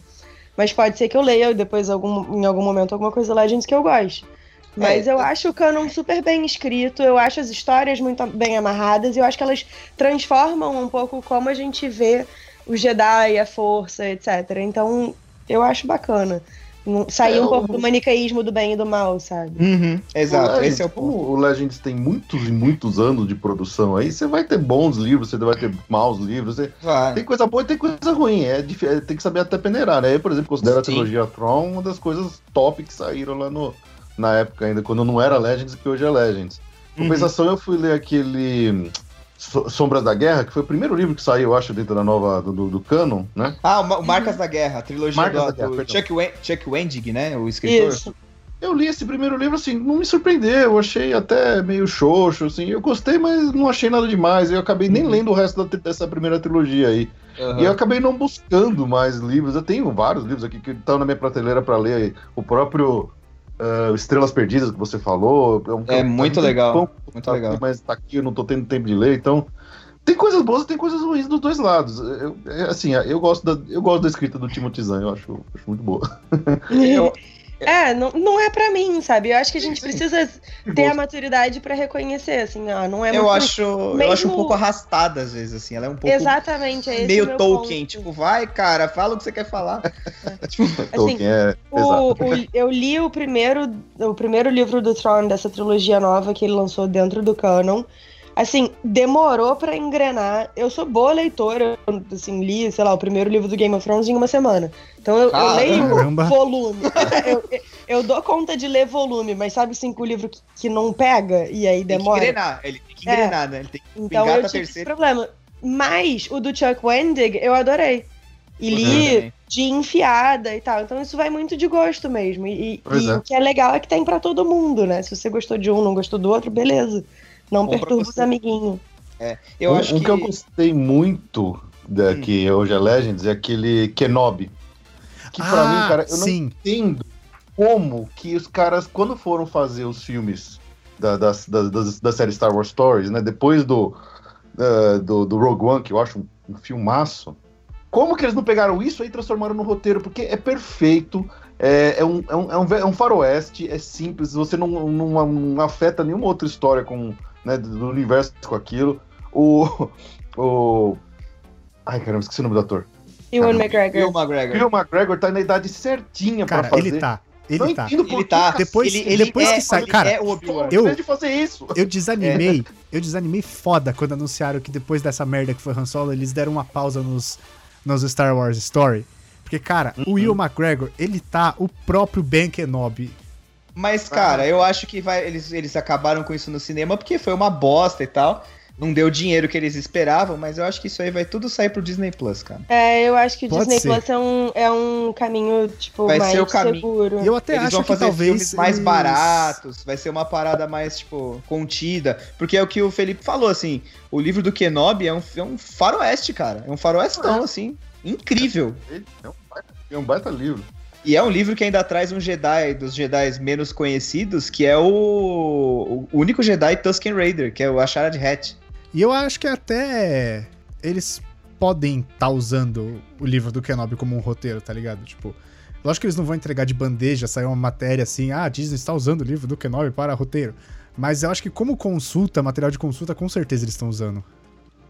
Mas pode ser que eu leia depois, algum, em algum momento, alguma coisa Legends que eu goste. Mas É. eu acho o canon super bem escrito, eu acho as histórias muito bem amarradas, e eu acho que elas transformam um pouco como a gente vê o Jedi, a força, etc. Então, eu acho bacana. Sair É, um o- pouco do manicaísmo do bem e do mal, sabe? Uhum, exato, Legends, esse é o ponto. Como o Legends tem muitos e muitos anos de produção aí, você vai ter bons livros, você vai ter maus livros, você- Vai. tem coisa boa e tem coisa ruim, é, dif- é, tem que saber até peneirar, né? Eu, por exemplo, considero a Sim. trilogia Tron uma das coisas top que saíram lá no, na época ainda, quando não era Legends, que hoje é Legends. Uhum. Compensação, eu fui ler aquele Sombras da Guerra, que foi o primeiro livro que saiu, eu acho, dentro da nova, do, do, do canon, né? Ah, o Ma- o Marcas da Guerra, a trilogia Marcas do, da Guerra, do. Chuck, Wen- Chuck Wendig, né? O escritor. Isso. Eu li esse primeiro livro, assim, não me surpreendeu, eu achei até meio xoxo, assim, eu gostei, mas não achei nada demais, eu acabei nem Uhum. lendo o resto da- dessa primeira trilogia aí. Aham. E eu acabei não buscando mais livros, eu tenho vários livros aqui que estão na minha prateleira para ler, aí. o próprio ah, Estrelas Perdidas que você falou. um- É muito legal, tempão muito tá legal. aqui, Mas tá aqui, eu não tô tendo tempo de ler, então... Tem coisas boas e tem coisas ruins dos dois lados. Eu, é, assim, eu gosto, da, eu gosto da escrita do Timothy Zahn, eu acho, acho muito boa. Eu- É, não, não é pra mim, sabe? Eu acho que a gente Sim, precisa ter a maturidade pra reconhecer, assim, ó, não é eu muito... acho, eu mesmo- acho um pouco arrastada às vezes, assim. Ela é um pouco Exatamente, é meio meu Tolkien, ponto. tipo, vai, cara, fala o que você quer falar. tipo, Tolkien é O- o- eu li o primeiro, o primeiro livro do Tron dessa trilogia nova que ele lançou dentro do canon. Assim, demorou pra engrenar. Eu sou boa leitora, eu, assim, li, sei lá, o primeiro livro do Game of Thrones em uma semana. Então eu, eu leio volume. eu, eu dou conta de ler volume, mas sabe assim, com o livro que, que não pega e aí tem que demora? engrenar. Ele tem que É. engrenar, né? Ele tem que Então eu tive esse terceira. problema. Mas o do Chuck Wendig eu adorei. E li de enfiada e tal. Então isso vai muito de gosto mesmo. E, e- é. o que é legal é que tem pra todo mundo, né? Se você gostou de um, não gostou do outro, beleza. Não Bom perturba os amiguinhos. Eu um, acho um que. que eu gostei muito, da, Hum. que hoje é Legends, é aquele Kenobi. Que pra Ah, mim, cara, eu não sim. entendo como que os caras, quando foram fazer os filmes da, das, das, das- da série Star Wars Stories, né? Depois do, eh, do, do Rogue One, que eu acho um, um filmaço, como que eles não pegaram isso aí e transformaram no roteiro? Porque é perfeito, é, é, um, é, um, é, um, é um faroeste, é simples, você não, não, não afeta nenhuma outra história com, né, do universo com aquilo. O. o ai, caramba, esqueci o nome do ator. Ewan. McGregor. Bill McGregor. Bill McGregor tá na idade certinha Cara, pra fazer. ele tá. Ele não tá. entendo Ele tá. Depois- ele, ele depois é, que sai- ele cara, é o eu- eu de fazer isso. Eu desanimei, eu desanimei foda quando anunciaram que depois dessa merda que foi Han Solo, eles deram uma pausa nos, nos Star Wars Story. Porque, cara, o Will McGregor, ele tá o próprio Ben Kenobi. Mas, cara, eu acho que vai, eles, eles acabaram com isso no cinema porque foi uma bosta e tal. Não deu o dinheiro que eles esperavam, mas eu acho que isso aí vai tudo sair pro Disney Plus, cara. É, eu acho que o Pode Disney ser. Plus é um, é um caminho, tipo, Vai mais ser o caminho. seguro. E eu até eles acho vão que fazer talvez. filmes mais eles- baratos, vai ser uma parada mais, tipo, contida. Porque é o que o Felipe falou, assim, o livro do Kenobi é um, é um faroeste, cara. É um faroestão, assim, incrível. É um baita, é um baita livro. E é um livro que ainda traz um Jedi, dos Jedi menos conhecidos, que é o, o único Jedi Tusken Raider, que é o Asharad Hat. E eu acho que até eles podem estar usando o livro do Kenobi como um roteiro, tá ligado? Tipo, lógico que eles não vão entregar de bandeja, sair uma matéria assim, ah, a Disney está usando o livro do Kenobi para roteiro. Mas eu acho que como consulta, material de consulta, com certeza eles estão usando.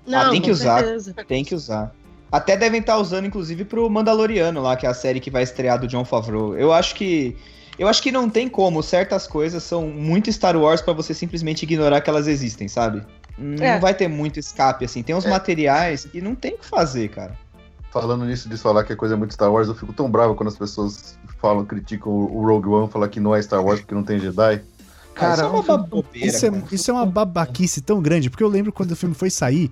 Não, Ah, tem que com usar. certeza. Tem que usar. Até devem estar usando, inclusive, pro Mandaloriano lá, que é a série que vai estrear do John Favreau. Eu acho que. Eu acho que não tem como. Certas coisas são muito Star Wars pra você simplesmente ignorar que elas existem, sabe? Não É. vai ter muito escape, assim. Tem uns materiais que não tem o que fazer, cara. Falando nisso de falar que a coisa é muito Star Wars, eu fico tão bravo quando as pessoas falam, criticam o Rogue One, falar que não é Star Wars porque não tem Jedi. Cara, isso é uma um bobeira. Isso é, cara. isso é uma babaquice tão grande, porque eu lembro quando o filme foi sair,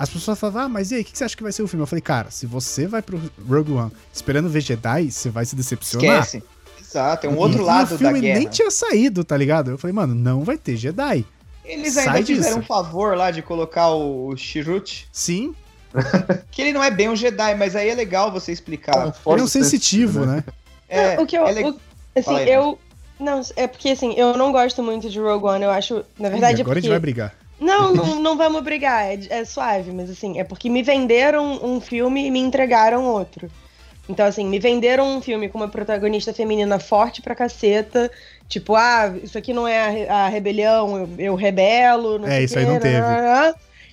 as pessoas falavam, ah, mas e aí, o que você acha que vai ser o filme? Eu falei, cara, se você vai pro Rogue One esperando ver Jedi, você vai se decepcionar. Esquece. Exato, é um outro E- lado e o filme da guerra. nem tinha saído, tá ligado? Eu falei, mano, não vai ter Jedi. Eles Sai ainda fizeram disso. um favor lá de colocar o Chirrut, Sim, que ele não é bem um Jedi, mas aí é legal você explicar. ele é um sensitivo, né? É, o que eu. é le- o- assim, aí, eu. Não, é porque assim, eu não gosto muito de Rogue One, eu acho. Na verdade, Ih, agora é a gente porque... vai brigar. Não, não, não vamos brigar, é, é suave, mas assim, é porque me venderam um filme e me entregaram outro. Então, assim, me venderam um filme com uma protagonista feminina forte pra caceta. Tipo, ah, isso aqui não é a, a rebelião, eu, eu rebelo. Não É, isso aí quê, não teve.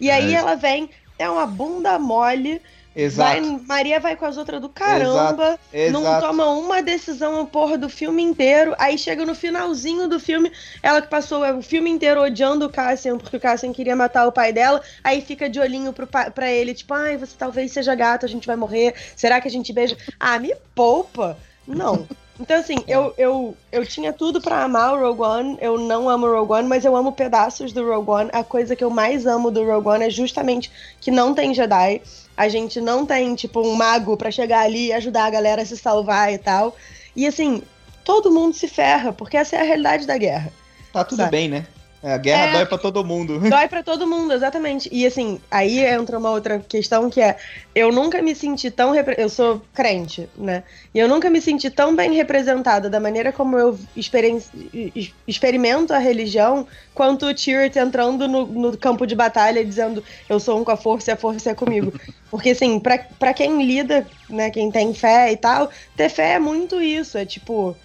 E aí É. ela vem, é uma bunda mole. Exato. Vai, Maria vai com as outras do caramba, não Exato. toma uma decisão porra do filme inteiro. Aí chega no finalzinho do filme, ela que passou o filme inteiro odiando o Cassian, porque o Cassian queria matar o pai dela, aí fica de olhinho pro, pra ele, tipo, ai, você talvez seja gato, a gente vai morrer, será que a gente beija? Ah, me poupa! Não. Então, assim, eu, eu, eu tinha tudo pra amar o Rogue One. Eu não amo o Rogue One, mas eu amo pedaços do Rogue One. A coisa que eu mais amo do Rogue One é justamente que não tem Jedi. A gente não tem, tipo, um mago pra chegar ali e ajudar a galera a se salvar e tal. E, assim, todo mundo se ferra, porque essa é a realidade da guerra. Tá tudo Sabe? bem, né? É, A guerra É. dói pra todo mundo. Dói pra todo mundo, exatamente. E assim, aí entra uma outra questão que é: eu nunca me senti tão. repre- Eu sou crente, né? E eu nunca me senti tão bem representada da maneira como eu es- experimento a religião, quanto o Tyrion entrando no, no campo de batalha dizendo: eu sou um com a força e a força é comigo. Porque, assim, pra, pra quem lida, né, quem tem fé e tal, ter fé é muito isso. É tipo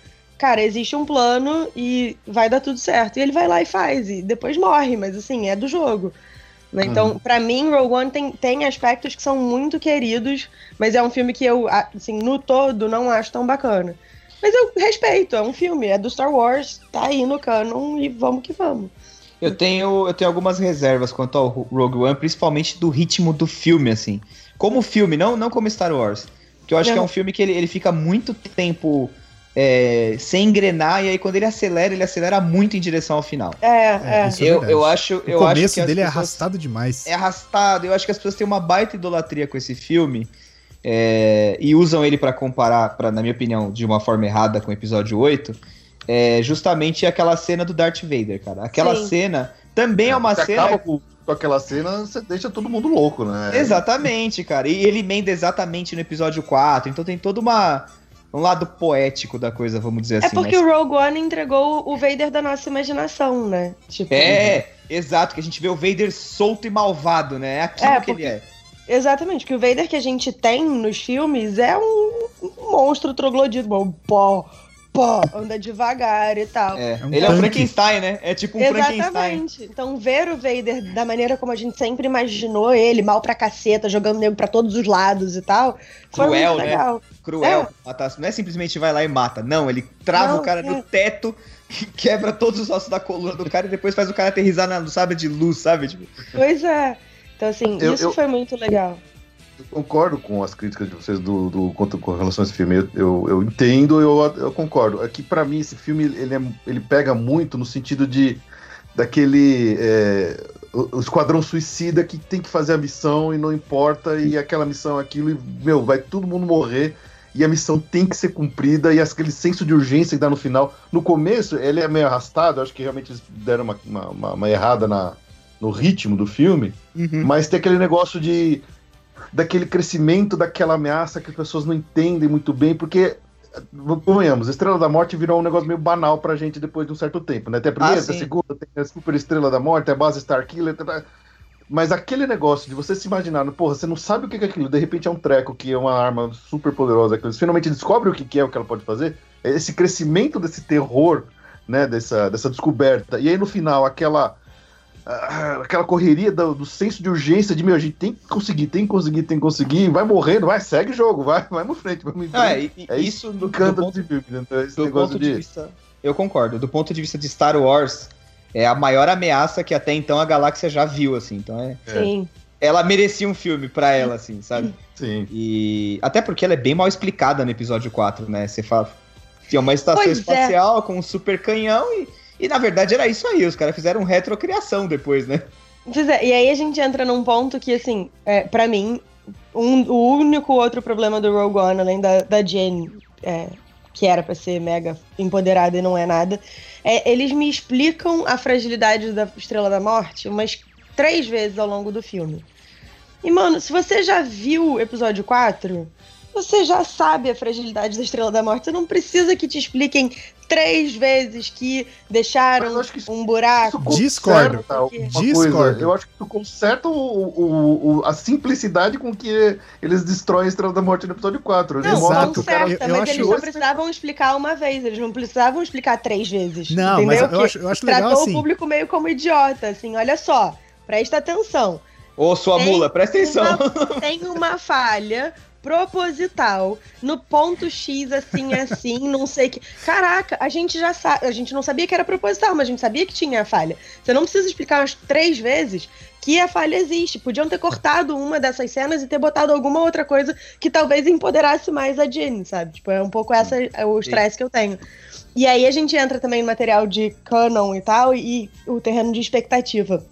cara, existe um plano e vai dar tudo certo. E ele vai lá e faz, e depois morre, mas assim, é do jogo. né? Então, pra mim, Rogue One tem, tem aspectos que são muito queridos, mas é um filme que eu, assim, no todo, não acho tão bacana. Mas eu respeito, é um filme, é do Star Wars, tá aí no canon e vamos que vamos. Eu tenho, eu tenho algumas reservas quanto ao Rogue One, principalmente do ritmo do filme, assim. Como filme, não, não como Star Wars. Porque eu acho Não. que é um filme que ele, ele fica muito tempo é, sem engrenar, e aí quando ele acelera, ele acelera muito em direção ao final. É, É, é. isso é eu, eu acho. O Eu acho começo que as dele é arrastado demais. É arrastado. Eu acho que as pessoas têm uma baita idolatria com esse filme. é, e usam ele pra comparar, pra, na minha opinião, de uma forma errada com o episódio 8. É justamente aquela cena do Darth Vader, cara. Aquela Sim. cena também é uma Você cena. acaba com, com aquela cena, você deixa todo mundo louco, né? Exatamente, cara. E ele emenda exatamente no episódio 4. Então tem todo uma, um lado poético da coisa, vamos dizer É assim. porque mas- o Rogue One entregou o Vader da nossa imaginação, né? Tipo, É, exato, que a gente vê o Vader solto e malvado, né? É aquilo É, que porque- ele é. Exatamente, que o Vader que a gente tem nos filmes é um, um monstro troglodito, bom, pó, pó, anda devagar e tal. É, É um ele é o tanque. Frankenstein, né? É tipo um Frankenstein. Exatamente. Então, ver o Vader da maneira como a gente sempre imaginou ele, mal pra caceta, jogando nego pra todos os lados e tal, foi Cruel, muito né? legal. Cruel. É. Não é simplesmente vai lá e mata. Não, ele trava Não, o cara é. no teto, quebra todos os ossos da coluna do cara e depois faz o cara aterrizar na, no sabre de luz, sabe? Tipo, Pois é. Então, assim, Eu- isso eu- foi muito legal. Concordo com as críticas de vocês do, do, quanto com relação a esse filme. Eu, eu, eu entendo, eu, eu concordo. É que pra mim esse filme ele, é, ele pega muito no sentido de daquele é, o, o esquadrão suicida que tem que fazer a missão e não importa e aquela missão aquilo e meu vai todo mundo morrer e a missão tem que ser cumprida e aquele senso de urgência que dá no final. No começo ele é meio arrastado, acho que realmente eles deram uma, uma, uma- uma errada na, no ritmo do filme. Mas tem aquele negócio de daquele crescimento daquela ameaça que as pessoas não entendem muito bem, porque convenhamos, Estrela da Morte virou um negócio meio banal pra gente depois de um certo tempo, né? Tem a primeira, Ah, tem a segunda, tem a Super Estrela da Morte, tem a base Starkiller, tá. mas aquele negócio de você se imaginar, porra, você não sabe o que é aquilo, de repente é um treco que é uma arma super poderosa, que você finalmente descobre o que é, o que ela pode fazer, esse crescimento desse terror, né, dessa, dessa descoberta, e aí no final aquela aquela correria do, do senso de urgência de meu, a gente tem que conseguir, tem que conseguir, tem que conseguir, vai morrendo, vai, segue o jogo, vai, vai no frente. Ah, e, e É isso do, do Canta ponto, filme, né? Então, esse do negócio ponto de. de vista. Eu concordo. Do ponto de vista de Star Wars, é a maior ameaça que até então a galáxia já viu, assim. Então é. É. Sim. Ela merecia um filme pra ela, assim, sabe? Sim. E até porque ela é bem mal explicada no episódio 4, né? Você fala. Tinha uma estação Pois é. espacial com um super canhão e, e na verdade era isso aí. Os caras fizeram retrocriação depois, né? É, e aí a gente entra num ponto que, assim, é, para mim, um- o único outro problema do Rogue One, além da, da Jane, é, que era pra ser mega empoderada e não é nada, é eles me explicam a fragilidade da Estrela da Morte umas três vezes ao longo do filme. E, mano, se você já viu o episódio 4, você já sabe a fragilidade da Estrela da Morte. Você não precisa que te expliquem três vezes que Mas deixaram eu acho que isso- um buraco. Discordo. Discordo. coisa. Eu acho que isso conserta o, o- o- a simplicidade com que eles destroem a Estrela da Morte no episódio 4. Eles Não, mostram cara- conserta, Eu- eu mas acho- eles só precisavam explicar uma vez, eles não precisavam explicar três vezes. Não, mas entendeu? eu Que acho, eu acho legal tratou assim. o público meio como idiota, assim, olha só, presta atenção. Ô, sua Tem mula, presta atenção. Uma- tem uma falha proposital no ponto X assim assim, não sei que. Caraca, a gente já sabe, a gente não sabia que era proposital, mas a gente sabia que tinha a falha. Você não precisa explicar umas três vezes que a falha existe. Podiam ter cortado uma dessas cenas e ter botado alguma outra coisa que talvez empoderasse mais a Jenny, sabe? Tipo, é um pouco essa é o estresse que eu tenho. E aí a gente entra também no material de canon e tal, e o terreno de expectativa.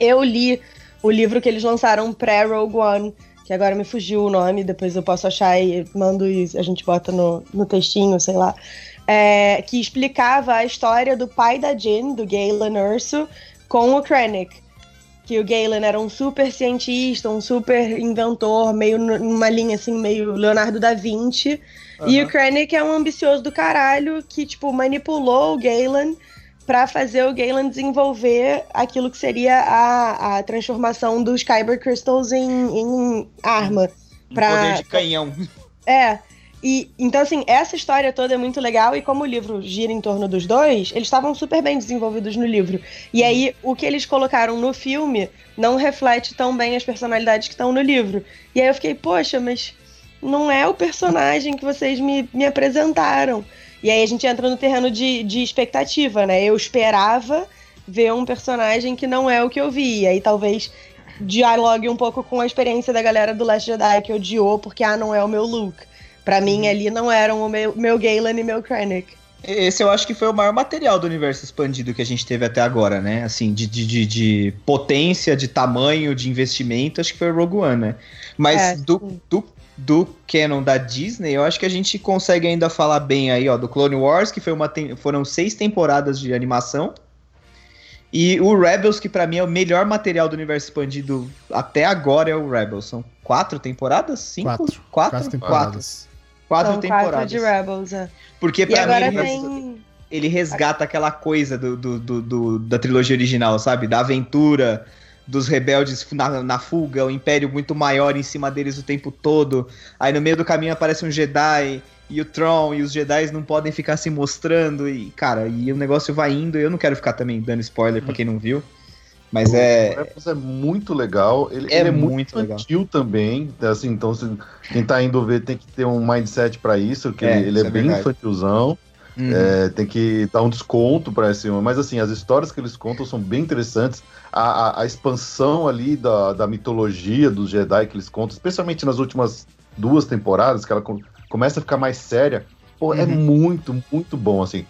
Eu li o livro que eles lançaram pré-Rogue One, que agora me fugiu o nome, depois eu posso achar e mando e a gente bota no, no textinho, sei lá. É, que explicava a história do pai da Jin, do Galen Urso, com o Krennic. Que o Galen era um super cientista, um super inventor, meio numa linha assim, meio Leonardo da Vinci. E o Krennic é um ambicioso do caralho que, tipo, manipulou o Galen pra fazer o Galen desenvolver aquilo que seria a, a transformação dos Kyber Crystals em, em arma. Pra, Poder de canhão. é. E, então, assim, essa história toda é muito legal, e como o livro gira em torno dos dois, eles estavam super bem desenvolvidos no livro. E aí, o que eles colocaram no filme não reflete tão bem as personalidades que estão no livro. E aí eu fiquei, poxa, mas não é o personagem que vocês me, me apresentaram. E aí a gente entra no terreno de, de expectativa, né? Eu esperava ver um personagem que não é o que eu vi. E aí talvez dialogue um pouco com a experiência da galera do Last Jedi que odiou porque, ah, não é o meu look. Pra mim, ali não eram o meu, meu Galen e meu Krennic. Esse eu acho que foi o maior material do universo expandido que a gente teve até agora, né? Assim, de, de, de, de potência, de tamanho, de investimento, acho que foi o Rogue One, né? Mas É, do, do, do canon da Disney, eu acho que a gente consegue ainda falar bem aí, ó, do Clone Wars, que foi uma foram seis temporadas de animação. E o Rebels, que pra mim é o melhor material do universo expandido até agora, é o Rebels. São quatro temporadas? Cinco? Quatro. Quatro? Quatro temporadas. Quatro São temporadas. quatro de Rebels, é. Porque E pra agora mim, ele- tem... ele resgata aquela coisa do, do- do- do- da trilogia original, sabe? Da aventura, dos rebeldes na, na fuga, o império muito maior em cima deles o tempo todo. Aí no meio do caminho aparece um Jedi e o Tron, e os Jedi não podem ficar se mostrando. E, cara, e o negócio vai indo. Eu não quero ficar também dando spoiler pra quem não viu. Mas O é. É muito legal. Ele É ele é, muito, muito legal. também. Assim, então, quem tá indo ver tem que ter um mindset pra isso, que É, ele, ele isso é, é bem verdade. infantilzão. Uhum. É, tem que dar um desconto pra esse homem. Mas assim, as histórias que eles contam são bem interessantes. A, a- expansão ali da, da mitologia dos Jedi que eles contam, especialmente nas últimas duas temporadas, que ela com- começa a ficar mais séria. Pô, é Uhum. muito, muito bom, assim.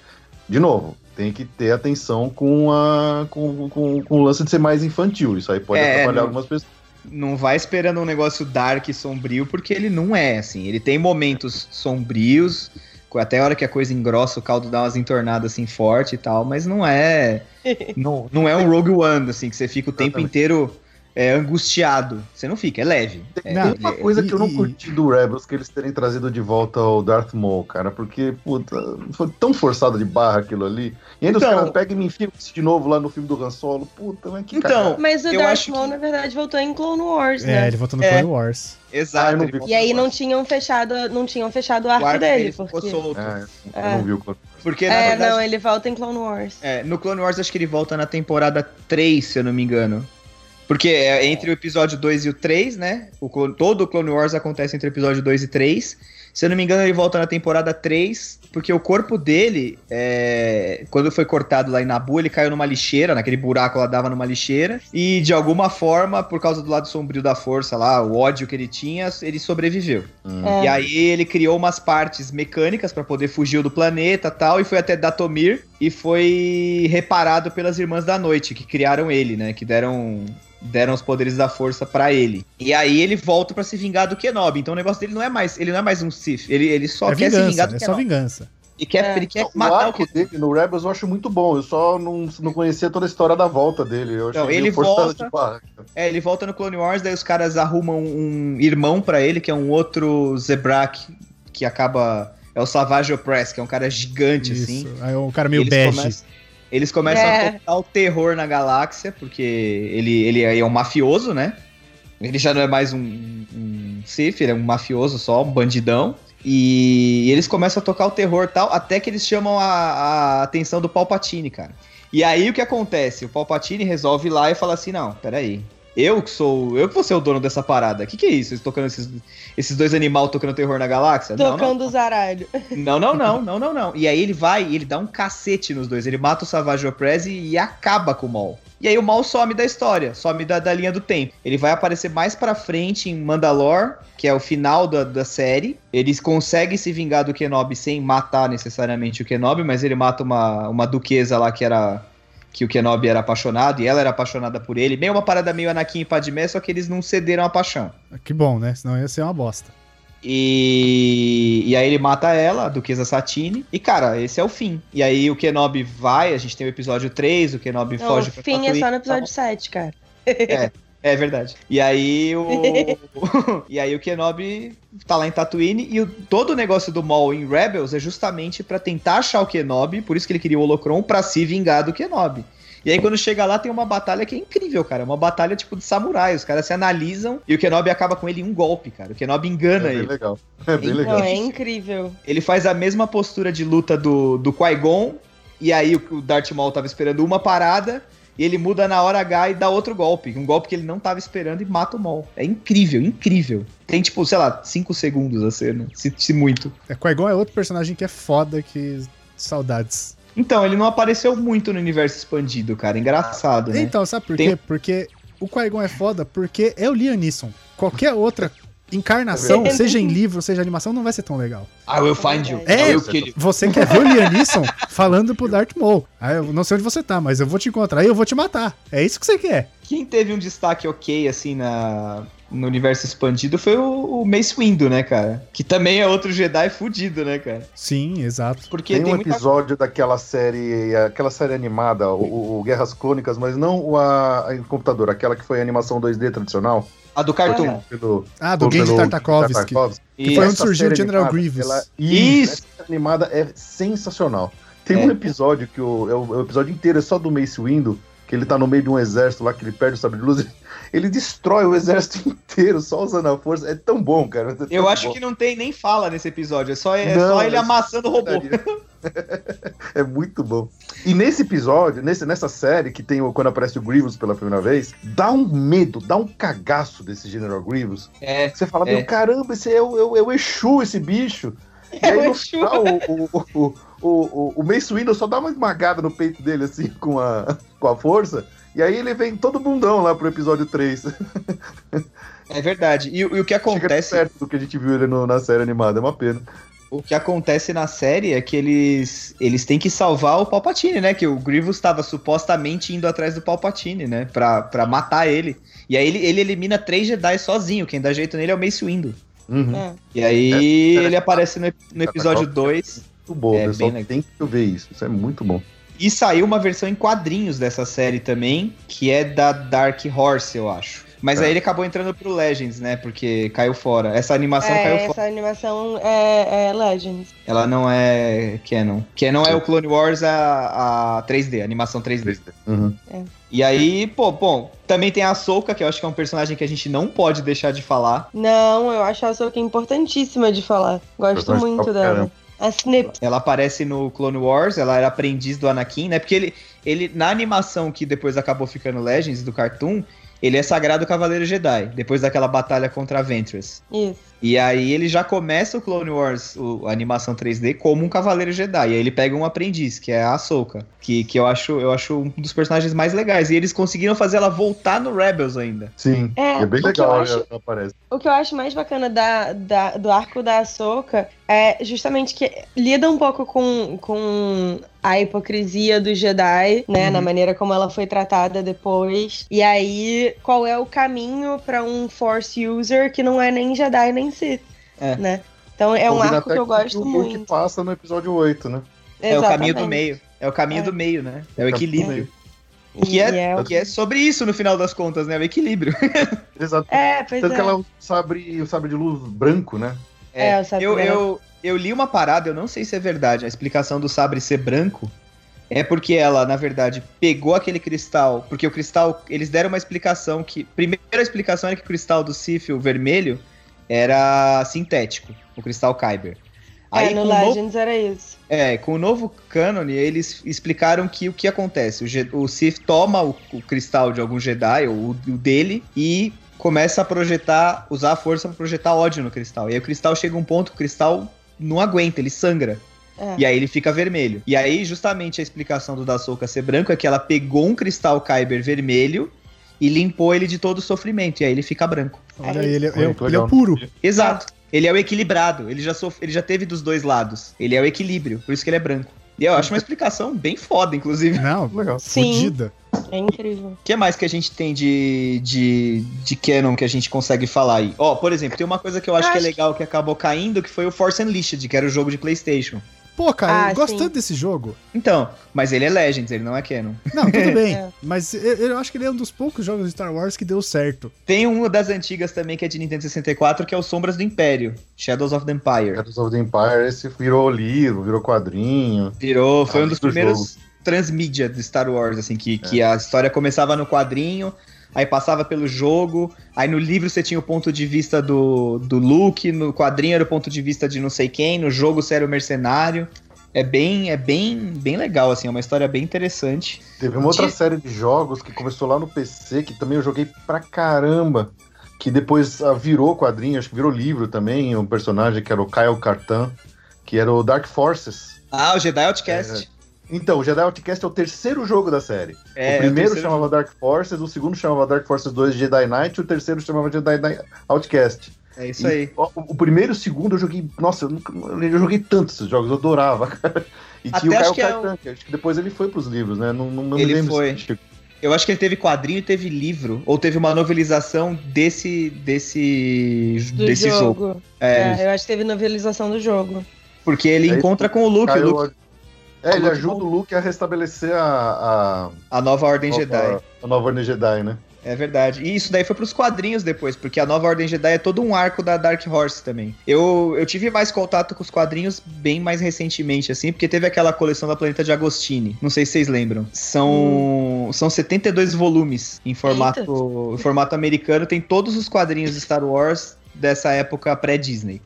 De novo, tem que ter atenção com, a, com, com, com o lance de ser mais infantil. Isso aí pode É, atrapalhar não- algumas pessoas. não vai esperando um negócio dark e sombrio, porque ele não é, assim. Ele tem momentos sombrios, até a hora que a coisa engrossa, o caldo dá umas entornadas assim forte e tal, mas não é. não, não é um Rogue One, assim, que você fica o tempo inteiro é, angustiado. Você não fica, é leve. É, Tem uma ele- coisa e- que eu não e- curti do Rebels, que eles terem trazido de volta o Darth Maul, cara, porque, puta, foi tão forçado de barra aquilo ali. E ainda Então- os caras pegam e me enfiam de novo lá no filme do Han Solo. Puta, mas que Então, cagada. Mas o Eu Darth Maul, que- na verdade, voltou em Clone Wars, É, né? ele voltou no É. Clone Wars. Exato. Ah. E aí não tinham fechado, não tinham fechado o arco, o arco dele, dele ficou porque... solto. É, eu É. não vi o Clone Wars. Porque, É, verdade, não, ele volta em Clone Wars. É, no Clone Wars acho que ele volta na temporada 3, se eu não me engano. Porque é entre o episódio 2 e o 3, né? O, todo o Clone Wars acontece entre o episódio 2 e 3. Se eu não me engano, ele volta na temporada 3, porque o corpo dele, é, quando foi cortado lá em Nabu, ele caiu numa lixeira, naquele buraco lá dava numa lixeira. E de alguma forma, por causa do lado sombrio da força lá, o ódio que ele tinha, ele sobreviveu. Hum. É. E aí ele criou umas partes mecânicas pra poder fugir do planeta tal, e foi até Datomir e foi reparado pelas Irmãs da Noite, que criaram ele, né? Que deram deram os poderes da força pra ele. E aí ele volta pra se vingar do Kenobi. Então o negócio dele não é mais, ele não é mais um Sith, ele, ele só é quer se vingar vingança, do é só Kenobi. vingança. E quer, É. ele quer o matar o Kenobi. dele no Rebels eu acho muito bom. Eu só não, não conhecia toda a história da volta dele. Eu meio ele forçado volta- de barra. É, ele volta no Clone Wars, daí os caras arrumam um irmão pra ele, que é um outro Zebrak, que acaba... É o Savage Opress, que é um cara gigante, assim. Isso. Aí o cara meio bege. Começam, eles começam É. a tocar o terror na galáxia, porque ele, ele é um mafioso, né? Ele já não é mais um, um Sith, ele é um mafioso só, um bandidão. E eles começam a tocar o terror e tal, até que eles chamam a, a atenção do Palpatine, cara. E aí o que acontece? O Palpatine resolve ir lá e fala assim: não, peraí. Eu que sou. Eu que vou ser o dono dessa parada. O que, que é isso? Eles tocando esses, esses dois animais tocando terror na galáxia? Não, não. Tocando os aralhos. Não, não, não, não, não, não. E aí ele vai e ele dá um cacete nos dois. Ele mata o Savage Opress e, e acaba com o Maul. E aí o Maul some da história, some da, da linha do tempo. Ele vai aparecer mais pra frente em Mandalore, que é o final da, da série. Ele consegue se vingar do Kenobi sem matar necessariamente o Kenobi, mas ele mata uma, uma duquesa lá que era que o Kenobi era apaixonado e ela era apaixonada por ele. Meio uma parada meio Anakin e Padmé, só que eles não cederam a paixão. Que bom, né? Senão ia ser uma bosta. E, e aí ele mata ela, a Duquesa Satine. E, cara, esse é o fim. E aí o Kenobi vai, a gente tem o episódio 3, o Kenobi Não, foge o fim é só no episódio 7, cara. É, é verdade. E aí o. e aí o Kenobi tá lá em Tatooine e o, todo o negócio do Maul em Rebels é justamente pra tentar achar o Kenobi, por isso que ele queria o Holocron, pra se vingar do Kenobi. E aí quando chega lá tem uma batalha que é incrível, cara. É uma batalha tipo de samurai. Os caras se analisam e o Kenobi acaba com ele em um golpe, cara. O Kenobi engana É bem ele. legal. É bem Não, legal. É incrível. Ele faz a mesma postura de luta do, do Qui-Gon, e aí o, o Darth Maul tava esperando uma parada, e ele muda na hora H e dá outro golpe. Um golpe que ele não tava esperando e mata o Maul. É incrível, incrível. Tem, tipo, sei lá, 5 segundos a cena, se, se muito. É, Qui-Gon é outro personagem que é foda, que saudades. Então, ele não apareceu muito no universo expandido, cara. Engraçado, né? Então, sabe por Tem- quê? Porque o Qui-Gon é foda porque é o Liam Neeson. Qualquer outra encarnação, É. seja em livro, seja em animação, não vai ser tão legal. I will find you. É, eu. Você quer ver o Liam Neeson falando pro Darth Maul. Ah, eu não sei onde você tá, mas eu vou te encontrar e eu vou te matar. É isso que você quer. Quem teve um destaque ok, assim, na... no universo expandido foi o, o Mace Windu, né, cara? Que também é outro Jedi fudido, né, cara? Sim, exato. Porque Tem tem, um muita episódio daquela série, aquela série animada, o, o Guerras Clônicas, mas não o a, a em computador, aquela que foi a animação 2D tradicional. A do Cartoon. Ah. Pelo, Ah, do Genji pelo Tartakovsky. Que foi onde surgiu o General animada, Grievous. ela- Isso. Essa animada é sensacional. Tem É. um episódio que o, é o, é o episódio inteiro é só do Mace Windu, que ele tá no meio de um exército lá, que ele perde o sabre de luz. Ele destrói o exército inteiro só usando a força. É tão bom, cara. é tão Eu acho bom. que não tem nem fala nesse episódio, é só, é Não, só ele é amassando o robô. É muito bom. E nesse episódio, nesse, nessa série que tem o, quando aparece o Grievous pela primeira vez, dá um medo, dá um cagaço desse General Grievous. É, Você fala, É. meu caramba, esse é o, é o, é o Exu, esse bicho. E É aí, o no Exu. final, o, o, o, o, o, o Mace Windu só dá uma esmagada no peito dele, assim, com a, com a força. E aí ele vem todo bundão lá pro episódio 3. é verdade. E, o- e o que Chega acontece, perto do que a gente viu ele no- na série animada, é uma pena. O que acontece na série é que eles eles têm que salvar o Palpatine, né? Que o Grievous estava supostamente indo atrás do Palpatine, né? Pra, pra matar ele. E aí ele, ele elimina três Jedi sozinho. Quem dá jeito nele é o Mace Windu. Uhum. É. E aí É, é, ele aparece no, no episódio 2. Muito bom, É, pessoal. bem. Tem que ver isso. Isso é muito bom. E saiu uma versão em quadrinhos dessa série também, que é da Dark Horse, eu acho. Mas Tá. aí ele acabou entrando pro Legends, né? Porque caiu fora. Essa animação caiu É, fora. essa animação é, é Legends. Ela não é canon. Canon é o Clone Wars a, a 3D, a animação 3D. Uhum. E aí, pô, bom, também tem a Ahsoka, que eu acho que é um personagem que a gente não pode deixar de falar. Não, eu acho a Ahsoka importantíssima de falar. Gosto muito dela. caramba. A Snip. Ela aparece no Clone Wars, ela era aprendiz do Anakin, né? Porque ele, ele na animação que depois acabou ficando Legends do Cartoon, ele é sagrado Cavaleiro Jedi, depois daquela batalha contra a Ventress. Isso. E aí ele já começa o Clone Wars, o- a animação 3D, como um Cavaleiro Jedi. E aí ele pega um aprendiz, que é a Ahsoka, que, que eu, acho, eu acho um dos personagens mais legais. E eles conseguiram fazer ela voltar no Rebels ainda. Sim. É, É, bem o que legal acho- ela aparece. O que eu acho mais bacana da, da- do arco da Ahsoka é justamente que lida um pouco com, com a hipocrisia do Jedi, né? Uhum. Na maneira como ela foi tratada depois. E aí, qual é o caminho pra um Force User que não é nem Jedi nem Sith, É. né? Então é um arco que eu gosto que muito. passa no episódio 8, né? É o caminho do Exatamente. meio. É o caminho É. do meio, né? É o É o equilíbrio. E- Que é, é, que é sobre isso no final das contas, né? O equilíbrio. Exato. é, pois Tanto é. que ela sabre, o sabre de luz branco, né? É, o sabre eu, branco. eu, eu li uma parada, eu não sei se é verdade, a explicação do sabre ser branco é porque ela, na verdade, pegou aquele cristal, porque o cristal, eles deram uma explicação que, primeira explicação era que o cristal do Sif, o vermelho, era sintético, o cristal Kyber. Aí é, no novo- Legends era isso. É, com o novo cânone, eles explicaram que o que acontece. O, Je- o Sith toma o, o cristal de algum Jedi, ou o, o dele, e começa a projetar, usar a força pra projetar ódio no cristal. E aí o cristal chega a um ponto que o cristal não aguenta, ele sangra. É. E aí ele fica vermelho. E aí, justamente, a explicação do Dasoka ser branco é que ela pegou um cristal Kyber vermelho e limpou ele de todo o sofrimento. E aí ele fica branco. Olha, É ele, é, ele é o puro. Exato. Ele é o equilibrado. Ele já, sof... ele já teve dos dois lados. Ele é o equilíbrio. Por isso que ele é branco. E eu acho uma explicação bem foda, inclusive. Não, Legal. Sim. fodida. É incrível. O que mais que a gente tem de, de, de canon que a gente consegue falar aí? Ó, por exemplo, tem uma coisa que eu acho Eu que é legal que acabou caindo, que foi o Force Unleashed, que era o jogo de Playstation. Pô, cara, Ah, eu gosto sim. tanto desse jogo. Então, mas ele é Legends, ele não é canon. Não, tudo bem. É. Mas eu, eu acho que ele é um dos poucos jogos de Star Wars que deu certo. Tem uma das antigas também, que é de Nintendo 64, que é o Sombras do Império, Shadows of the Empire. Shadows of the Empire, esse virou livro, virou quadrinho. Virou, foi Ah, um dos do primeiros transmídia de Star Wars, assim, que, que a história começava no quadrinho, aí passava pelo jogo, aí no livro você tinha o ponto de vista do, do Luke, no quadrinho era o ponto de vista de não sei quem, no jogo você era o mercenário. É bem, é bem, bem legal, assim, é uma história bem interessante. Teve uma outra De- série de jogos que começou lá no PC, que também eu joguei pra caramba. Que depois ah, virou quadrinho, acho que virou livro também, um personagem que era o Kyle Kartan, que era o Dark Forces. Ah, o Jedi Outcast. Então, o Jedi Outcast é o terceiro jogo da série. É, o primeiro terceiro chamava Dark Forces, o segundo chamava Dark Forces 2 Jedi Knight, e o terceiro chamava Jedi Knight Outcast. É isso E, aí. O, o primeiro e o segundo eu joguei. Nossa, eu, nunca, eu joguei tantos esses jogos, eu adorava, cara. E Até tinha o acho Kyle que é que acho que depois ele foi pros livros, né? Não, não, não Ele me lembro foi. se- Eu acho que ele teve quadrinho e teve livro, ou teve uma novelização desse desse Do desse jogo. jogo. É, É, eu acho que teve novelização do jogo. porque ele É encontra com o Luke, o Kyle- Luke É, ele ajuda o Luke a restabelecer a, a nova Ordem a, Jedi. a, a nova Ordem Jedi, né? É verdade. E isso daí foi pros quadrinhos depois, porque a nova Ordem Jedi é todo um arco da Dark Horse também. Eu, eu tive mais contato com os quadrinhos bem mais recentemente, assim, porque teve aquela coleção da Planeta de Agostini. Não sei se vocês lembram. São, são 72 volumes em formato, em formato americano. Tem todos os quadrinhos de Star Wars dessa época pré-Disney.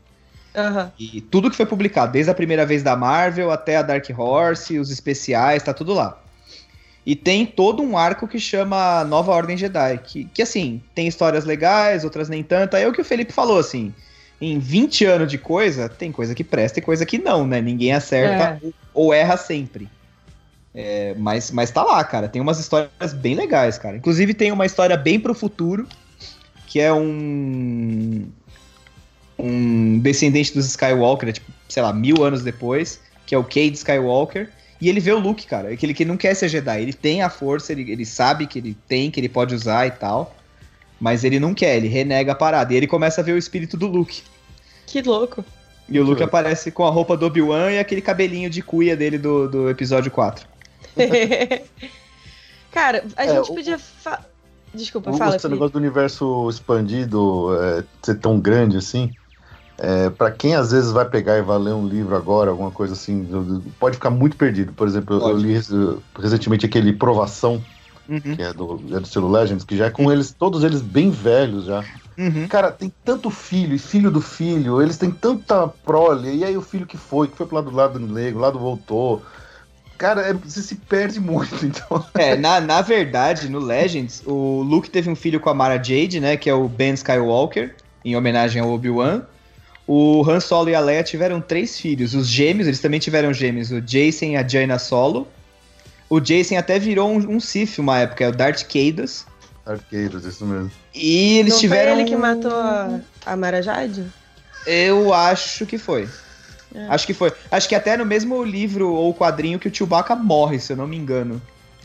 Aham. E tudo que foi publicado, desde a primeira vez da Marvel até a Dark Horse, os especiais, tá tudo lá. E tem todo um arco que chama Nova Ordem Jedi, que, que assim, tem histórias legais, outras nem tanto. Aí é o que o Felipe falou, assim, em 20 anos de coisa, tem coisa que presta e coisa que não, né? Ninguém acerta ou erra sempre. É, mas, mas tá lá, cara. Tem umas histórias bem legais, cara. Inclusive tem uma história bem pro futuro, que é um. Um descendente dos Skywalker, tipo, sei lá, mil anos depois, que é o Cade Skywalker. E ele vê o Luke, cara. Que ele que não quer ser Jedi. Ele tem a força, ele, ele sabe que ele tem, que ele pode usar e tal. Mas ele não quer, ele renega a parada. E ele começa a ver o espírito do Luke. Que louco. E o Luke aparece com a roupa do Obi-Wan e aquele cabelinho de cuia dele do, do episódio 4. Cara, a É, gente o- podia. Fa... Desculpa, Eu fala. Felipe. negócio do universo expandido é, ser tão grande assim. É, para quem às vezes vai pegar e vai ler um livro agora, alguma coisa assim, pode ficar muito perdido. Por exemplo, eu- li rec- recentemente aquele Provação, Uhum. que é do, é do estilo Legends, que já é com eles, todos eles bem velhos já. Uhum. Cara, tem tanto filho e filho do filho, eles têm tanta prole, e aí o filho que foi, que foi pro lado do lado negro, o lado voltou. Cara, é- você se perde muito, então. É, na, na verdade, no Legends, o Luke teve um filho com a Mara Jade, né? Que é o Ben Skywalker, em homenagem ao Obi-Wan. O Han Solo e a Leia tiveram três filhos. Os gêmeos, eles também tiveram gêmeos. O Jason e a Jaina Solo. O Jason até virou um, um Sith uma época, é o Darth Caedus. Arqueiros, isso mesmo. E eles Não tiveram. foi ele que matou a, a Mara Jade? Eu acho que foi. É. Acho que foi. Acho que até no mesmo livro ou quadrinho que o Chewbacca morre, se eu não me engano.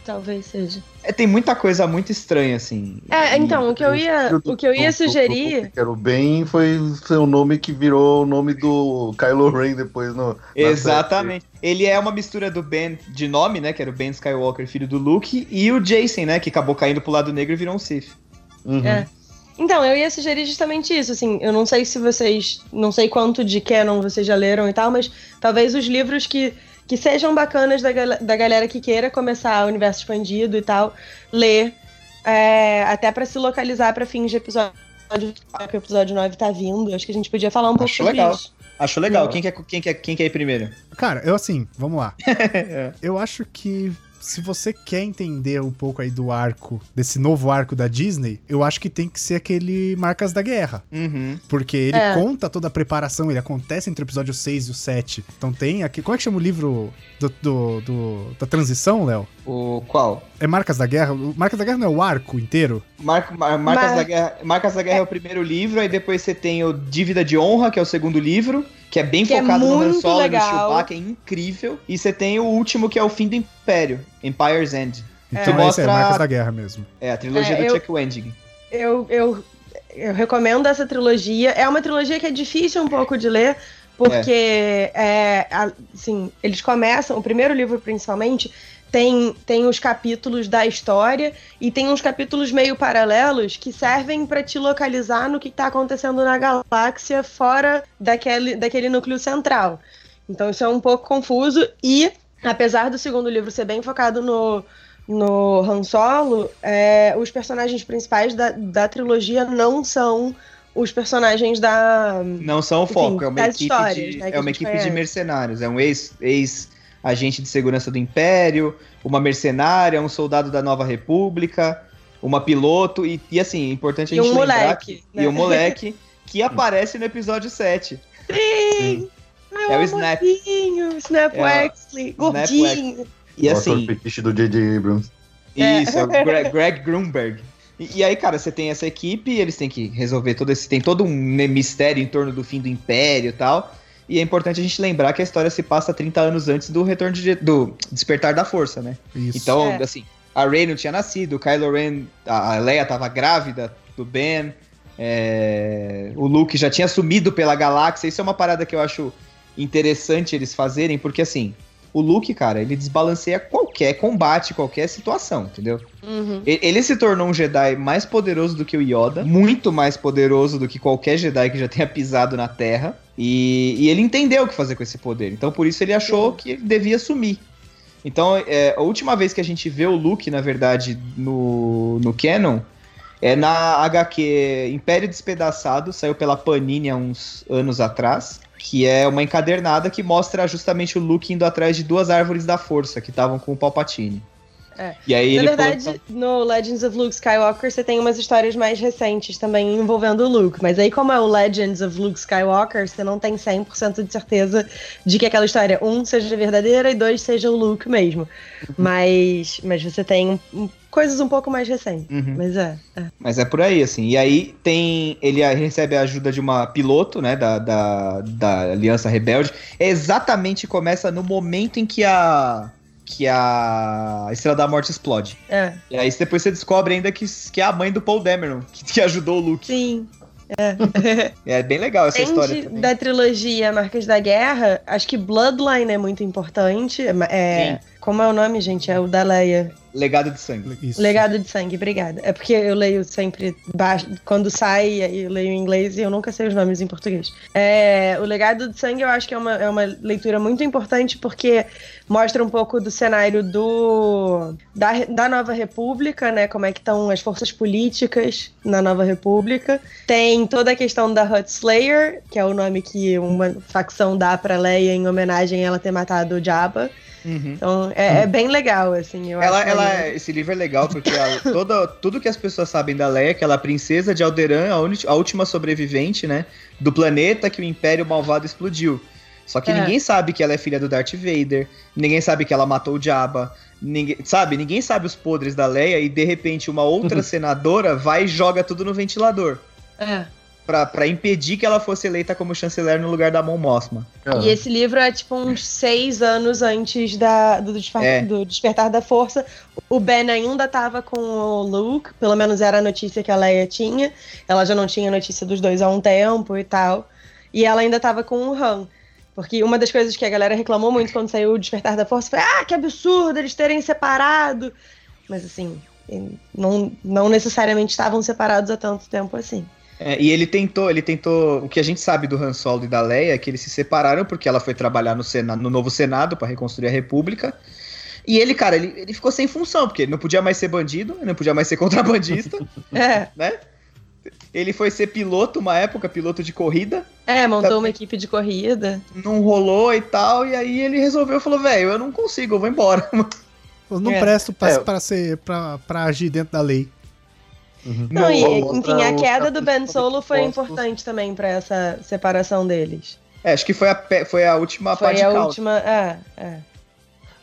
Talvez seja. É, tem muita coisa muito estranha, assim. É, E- então, o que eu ia, o que eu ia do- sugerir. do- Que era o Ben foi o nome que virou o nome do Kylo Ren depois no. Exatamente. Ele é uma mistura do Ben de nome, né? Que era o Ben Skywalker, filho do Luke, e o Jason, né? Que acabou caindo pro lado negro e virou um Sith. Uhum. É. Então, eu ia sugerir justamente isso, assim, eu não sei se vocês, não sei quanto de canon vocês já leram e tal, mas talvez os livros que, que sejam bacanas da, da galera que queira começar o universo expandido e tal, ler, é, até pra se localizar pra fins de episódio, que o episódio 9 tá vindo, acho que a gente podia falar um pouco Acho sobre legal. isso. Acho legal. Quem quer, quem, quer, quem quer ir primeiro? Cara, eu assim, vamos lá. eu acho que se você quer entender um pouco aí do arco, desse novo arco da Disney, eu acho que tem que ser aquele Marcas da Guerra. Uhum. Porque ele É. conta toda a preparação, ele acontece entre o episódio 6 e o 7. Então tem aqui. Como é que chama o livro do, do- do- da transição, Léo? O qual? É Marcas da Guerra? O Marcas da Guerra não é o arco inteiro? Marco, Mar- Marcas, Mar- da Guerra, Marcas da Guerra é o primeiro livro, aí depois você tem o Dívida de Honra, que é o segundo livro, que é bem Que é focado no Han Solo e no legal. Chewbacca, é incrível. E você tem o último, que é o Fim do Império, Empire's End. Então Que esse mostra- é Marcas da Guerra mesmo. É, a trilogia É, do eu- Chuck Wendig. Eu, eu, eu recomendo essa trilogia. É uma trilogia que é difícil um pouco de ler, porque é, a- assim, eles começam, o primeiro livro principalmente, tem, tem os capítulos da história e tem uns capítulos meio paralelos que servem para te localizar no que está acontecendo na galáxia fora daquele, daquele núcleo central. Então isso é um pouco confuso e, apesar do segundo livro ser bem focado no, no Han Solo, é, os personagens principais da, da trilogia não são os personagens da. Não são o Enfim, foco, é uma das equipe, histórias, de, né, é uma equipe de mercenários. É um ex, ex-agente de segurança do Império, uma mercenária, um soldado da Nova República, uma piloto, e, e assim, é importante a E gente um lembrar moleque, que, né? E um moleque que aparece no episódio 7. Sim! É o um Snap. amorzinho, Snap É o- Wexley, gordinho. E o assim, fetiche do J.J. Abrams. É. Isso, é o Greg, Greg Grunberg. E, e aí, cara, você tem essa equipe, eles têm que resolver todo esse. Tem todo um mistério em torno do fim do Império e tal. E é importante a gente lembrar que a história se passa 30 anos antes do retorno de- do Despertar da Força, né? Isso. Então, É. assim, a Rey não tinha nascido, o Kylo Ren, a a Leia tava grávida do Ben, é, o Luke já tinha sumido pela galáxia. Isso é uma parada que eu acho interessante eles fazerem, porque assim, o Luke, cara, ele desbalanceia qualquer combate, qualquer situação, entendeu? Uhum. Ele se tornou um Jedi mais poderoso do que o Yoda, muito mais poderoso do que qualquer Jedi que já tenha pisado na Terra. E, e ele entendeu o que fazer com esse poder. Então, por isso, ele achou que ele devia sumir. Então, é, a última vez que a gente vê o Luke, na verdade, no, no Canon, é na HQ Império Despedaçado, saiu pela Panini há uns anos atrás. Que é uma encadernada que mostra justamente o Luke indo atrás de duas árvores da força que estavam com o Palpatine. É. E aí Na verdade, no Legends of Luke Skywalker você tem umas histórias mais recentes também envolvendo o Luke. Mas aí, como é o Legends of Luke Skywalker, você não tem 100% de certeza de que aquela história, um, seja verdadeira e dois, seja o Luke mesmo. Mas, mas você tem coisas um pouco mais recentes. Uhum. Mas é. é. Mas é por aí, assim. E aí tem. Ele recebe a ajuda de uma piloto, né? Da, da, da Aliança Rebelde. É exatamente começa no momento em que a. Que a Estrela da Morte explode. é. E aí depois você descobre ainda que, que é a mãe do Paul Dameron, que, que ajudou o Luke. Sim. É. É bem legal essa história também. da trilogia Marcas da Guerra, acho que Bloodline é muito importante. É, como é o nome, gente? É o da Leia. Legado de sangue. Isso. Legado de Sangue, obrigada. É porque eu leio sempre baixo, quando sai, eu leio em inglês e eu nunca sei os nomes em português. É, o Legado de Sangue eu acho que é uma, é uma leitura muito importante porque mostra um pouco do cenário do da, da Nova República, né? Como é que estão as forças políticas na Nova República. Tem toda a questão da Hut Slayer, que é o nome que uma facção dá pra Leia em homenagem a ela ter matado o Jabba. Uhum. Então é, é bem legal, assim. Eu Ela, acho ela, esse livro é legal porque ela- toda, tudo que as pessoas sabem da Leia é que ela é a princesa de Alderan, a, a última sobrevivente, né? Do planeta que o Império Malvado explodiu. Só que É. ninguém sabe que ela é filha do Darth Vader, ninguém sabe que ela matou o Jabba, ninguém, sabe? Ninguém sabe os podres da Leia e de repente uma outra senadora vai e joga tudo no ventilador. É. Pra, pra impedir que ela fosse eleita como chanceler no lugar da Mon Mothma. E esse livro é tipo uns seis anos antes da, do, desper- É. do Despertar da Força. O Ben ainda tava com o Luke, pelo menos era a notícia que a Leia tinha. Ela já não tinha notícia dos dois há um tempo e tal. E ela ainda tava com o Han. Porque uma das coisas que a galera reclamou muito quando saiu o Despertar da Força foi: ah, que absurdo eles terem separado. Mas assim, não, não necessariamente estavam separados há tanto tempo assim. É, e ele tentou, ele tentou. O que a gente sabe do Han Solo e da Leia é que eles se separaram porque ela foi trabalhar no, Sena, no novo Senado para reconstruir a República. E ele, cara, ele, ele ficou sem função, porque ele não podia mais ser bandido, ele não podia mais ser contrabandista, É, né? Ele foi ser piloto uma época, piloto de corrida. É, montou Tá- uma equipe de corrida. Não rolou e tal, e aí ele resolveu, falou, velho, eu não consigo, eu vou embora. Eu não É. presto pra, É. pra, ser, pra, pra agir dentro da lei. Não, e, enfim, a queda do Ben Solo foi importante também pra essa separação deles. É, acho que foi a, foi a última Foi parte a de última. É, é.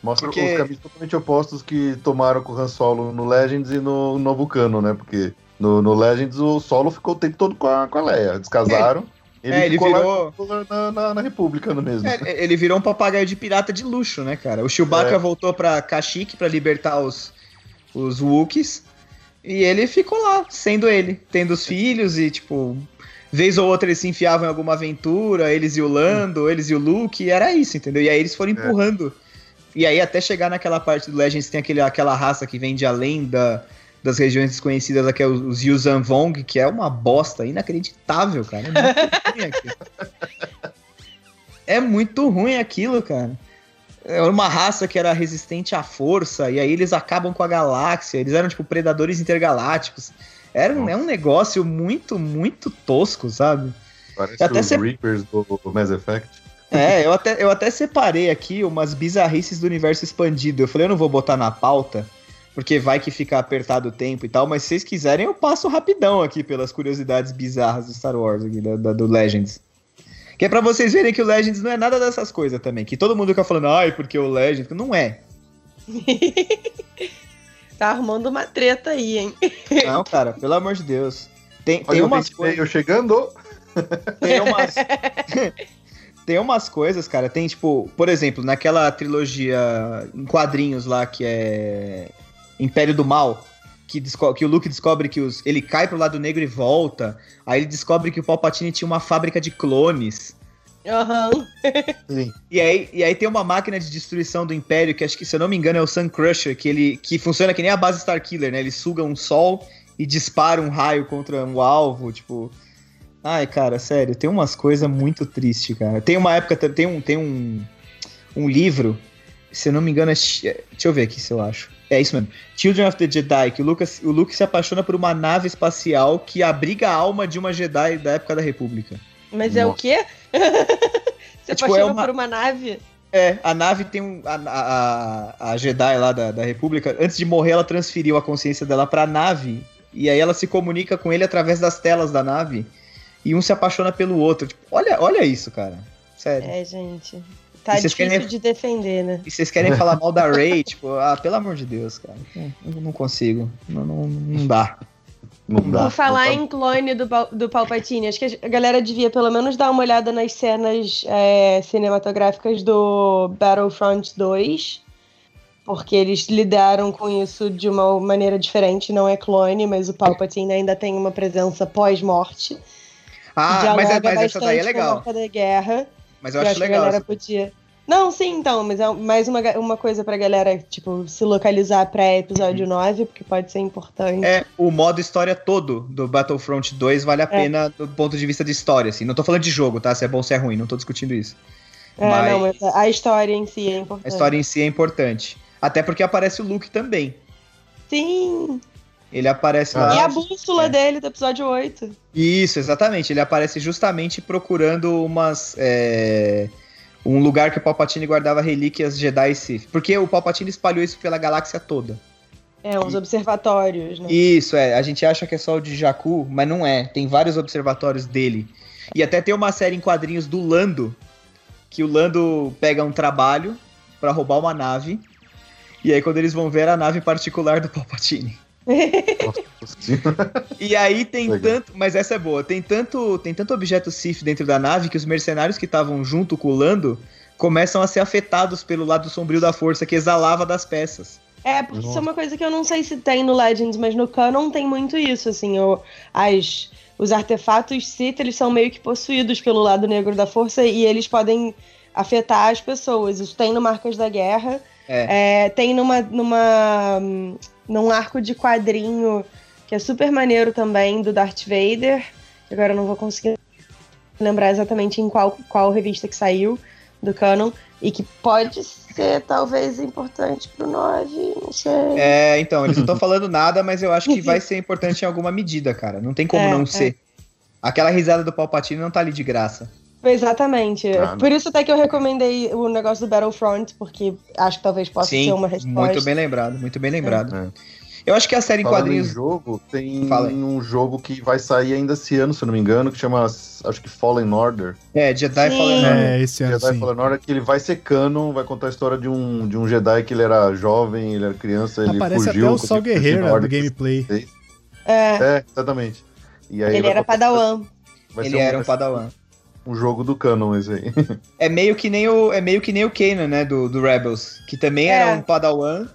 Mostra Porque- os caminhos totalmente opostos que tomaram com o Han Solo no Legends e no novo cano, né? Porque no, no Legends o Solo ficou o tempo todo com a, com a Leia. Descasaram. Ele, É, ele ficou virou- na, na, na República no mesmo. É, ele virou um papagaio de pirata de luxo, né, cara? O Chewbacca É. voltou pra Kashyyyk pra libertar os, os Wookiees. E ele ficou lá, sendo ele, tendo os filhos e, tipo, vez ou outra eles se enfiavam em alguma aventura, eles e o Lando, eles e o Luke, e era isso, entendeu? E aí eles foram empurrando. E aí até chegar naquela parte do Legends tem aquele, aquela raça que vem de além da, das regiões desconhecidas, que é os, Yuzhan Vong, que é uma bosta inacreditável, cara. É muito ruim aquilo. É muito ruim aquilo, cara. É uma raça que era resistente à força, e aí eles acabam com a galáxia. Eles eram, tipo, predadores intergalácticos. Era um, é um negócio muito, muito tosco, sabe? Parece até os se- Reapers do Mass Effect. É, eu até, eu até separei aqui umas bizarrices do universo expandido. Eu falei, eu não vou botar na pauta, porque vai que fica apertado o tempo e tal, mas se vocês quiserem, eu passo rapidão aqui pelas curiosidades bizarras do Star Wars, aqui, da, da- do Legends. Que é pra vocês verem que o Legends não é nada dessas coisas também. Que todo mundo fica falando, ai, porque o Legends. Não é. Tá arrumando uma treta aí, hein? Não, cara, pelo amor de Deus. Tem, Olha tem umas coisas. Mail chegando. Tem umas. tem umas coisas, cara. Tem, tipo, por exemplo, naquela trilogia em quadrinhos lá que é. Império do Mal. Que, que o Luke descobre que os, ele cai pro lado negro e volta. Aí ele descobre que o Palpatine tinha uma fábrica de clones. Aham. Sim. E aí, e aí tem uma máquina de destruição do Império, que acho que, se eu não me engano, é o Sun Crusher, que ele que funciona que nem a base Starkiller, né? Ele suga um sol e dispara um raio contra um alvo, tipo. Ai, cara, sério, tem umas coisas muito tristes, cara. Tem uma época, tem um, tem um, um livro, se eu não me engano, é, Chi- deixa eu ver aqui se eu acho. É isso mesmo. Children of the Jedi, que o, Lucas, o Luke se apaixona por uma nave espacial que abriga a alma de uma Jedi da época da República. Mas é o Nossa. quê? Você É, tipo, apaixona é uma- por uma nave? É, a nave tem um. A, a, a Jedi lá da, da República, antes de morrer, ela transferiu a consciência dela pra nave. E aí ela se comunica com ele através das telas da nave. E um se apaixona pelo outro. Tipo, olha, olha isso, cara. Sério. É, gente. Tá difícil querem- de defender, né? E vocês querem falar mal da Ray, tipo, ah, pelo amor de Deus, cara. Eu não consigo. Não, não, não dá. Não dá. Por falar não em clone do, do Palpatine, acho que a galera devia pelo menos dar uma olhada nas cenas é, cinematográficas do Battlefront 2, porque eles lidaram com isso de uma maneira diferente, não é clone, mas o Palpatine ainda tem uma presença pós-morte. Ah, mas, é- mas essa daí é legal. da guerra. Mas eu Eu acho acho que a legal. galera essa- podia. Não, sim, então, mas é mais uma, uma coisa pra galera, tipo, se localizar pré-episódio 9, porque pode ser importante. Uhum. É, o modo história todo do Battlefront 2 vale a pena do ponto de vista de história, assim. Não tô falando de jogo, tá? Se é bom ou se é ruim, não tô discutindo isso. É, mas- não, mas a história em si é importante. A história em si é importante. Até porque aparece o Luke também. Sim. Ele aparece Ah, lá. e a bússola é. dele do episódio 8. Isso, exatamente. Ele aparece justamente procurando umas. é, Um lugar que o Palpatine guardava relíquias Jedi e Sith. Porque o Palpatine espalhou isso pela galáxia toda. É, uns E- observatórios, né? Isso, é. A gente acha que é só o de Jakku, mas não é. Tem vários observatórios dele. E até tem uma série em quadrinhos do Lando, que o Lando pega um trabalho pra roubar uma nave. E aí, quando eles vão ver a nave particular do Palpatine. E aí tem Legal. tanto, mas essa é boa, tem tanto, tem tanto objeto Sith dentro da nave que os mercenários que estavam junto com o Lando começam a ser afetados pelo lado sombrio da força que exalava das peças. É, porque isso é uma coisa que eu não sei se tem no Legends, mas no Canon tem muito isso, assim, o, as, os artefatos Sith, eles são meio que possuídos pelo lado negro da força e eles podem afetar as pessoas. Isso tem no Marcas da Guerra, É. é, tem numa, numa, num arco de quadrinho que é super maneiro também, do Darth Vader, que agora eu não vou conseguir lembrar exatamente em qual, qual revista que saiu do Canon, e que pode ser talvez importante pro 9, não sei. É, então, eles não estão falando nada, mas eu acho que vai ser importante em alguma medida, cara. Não tem como É, não é. ser. Aquela risada do Palpatine não tá ali de graça. Exatamente. Ah. Por isso até que eu recomendei o negócio do Battlefront, porque acho que talvez possa Sim, ser uma resposta. muito bem lembrado, muito bem lembrado. É. Eu acho que a série em Falando quadrinhos. em jogo, tem Fala um jogo que vai sair ainda esse ano, se eu não me engano, que chama, acho que Fallen Order. É, Jedi Sim. Fallen Order. É, esse ano Jedi sim. Fallen Order, que ele vai ser canon, vai contar a história de um, de um Jedi que ele era jovem, ele era criança, ele Aparece fugiu. até o Sol fugir Guerreiro lá do gameplay. 66. É, É, exatamente. E aí ele vai era contar- padawan. Vai Ele ser era um padawan. Um jogo do canon esse aí. É meio que nem o, é meio que nem o Kanan, né, do, do Rebels, que também É. era um padawan.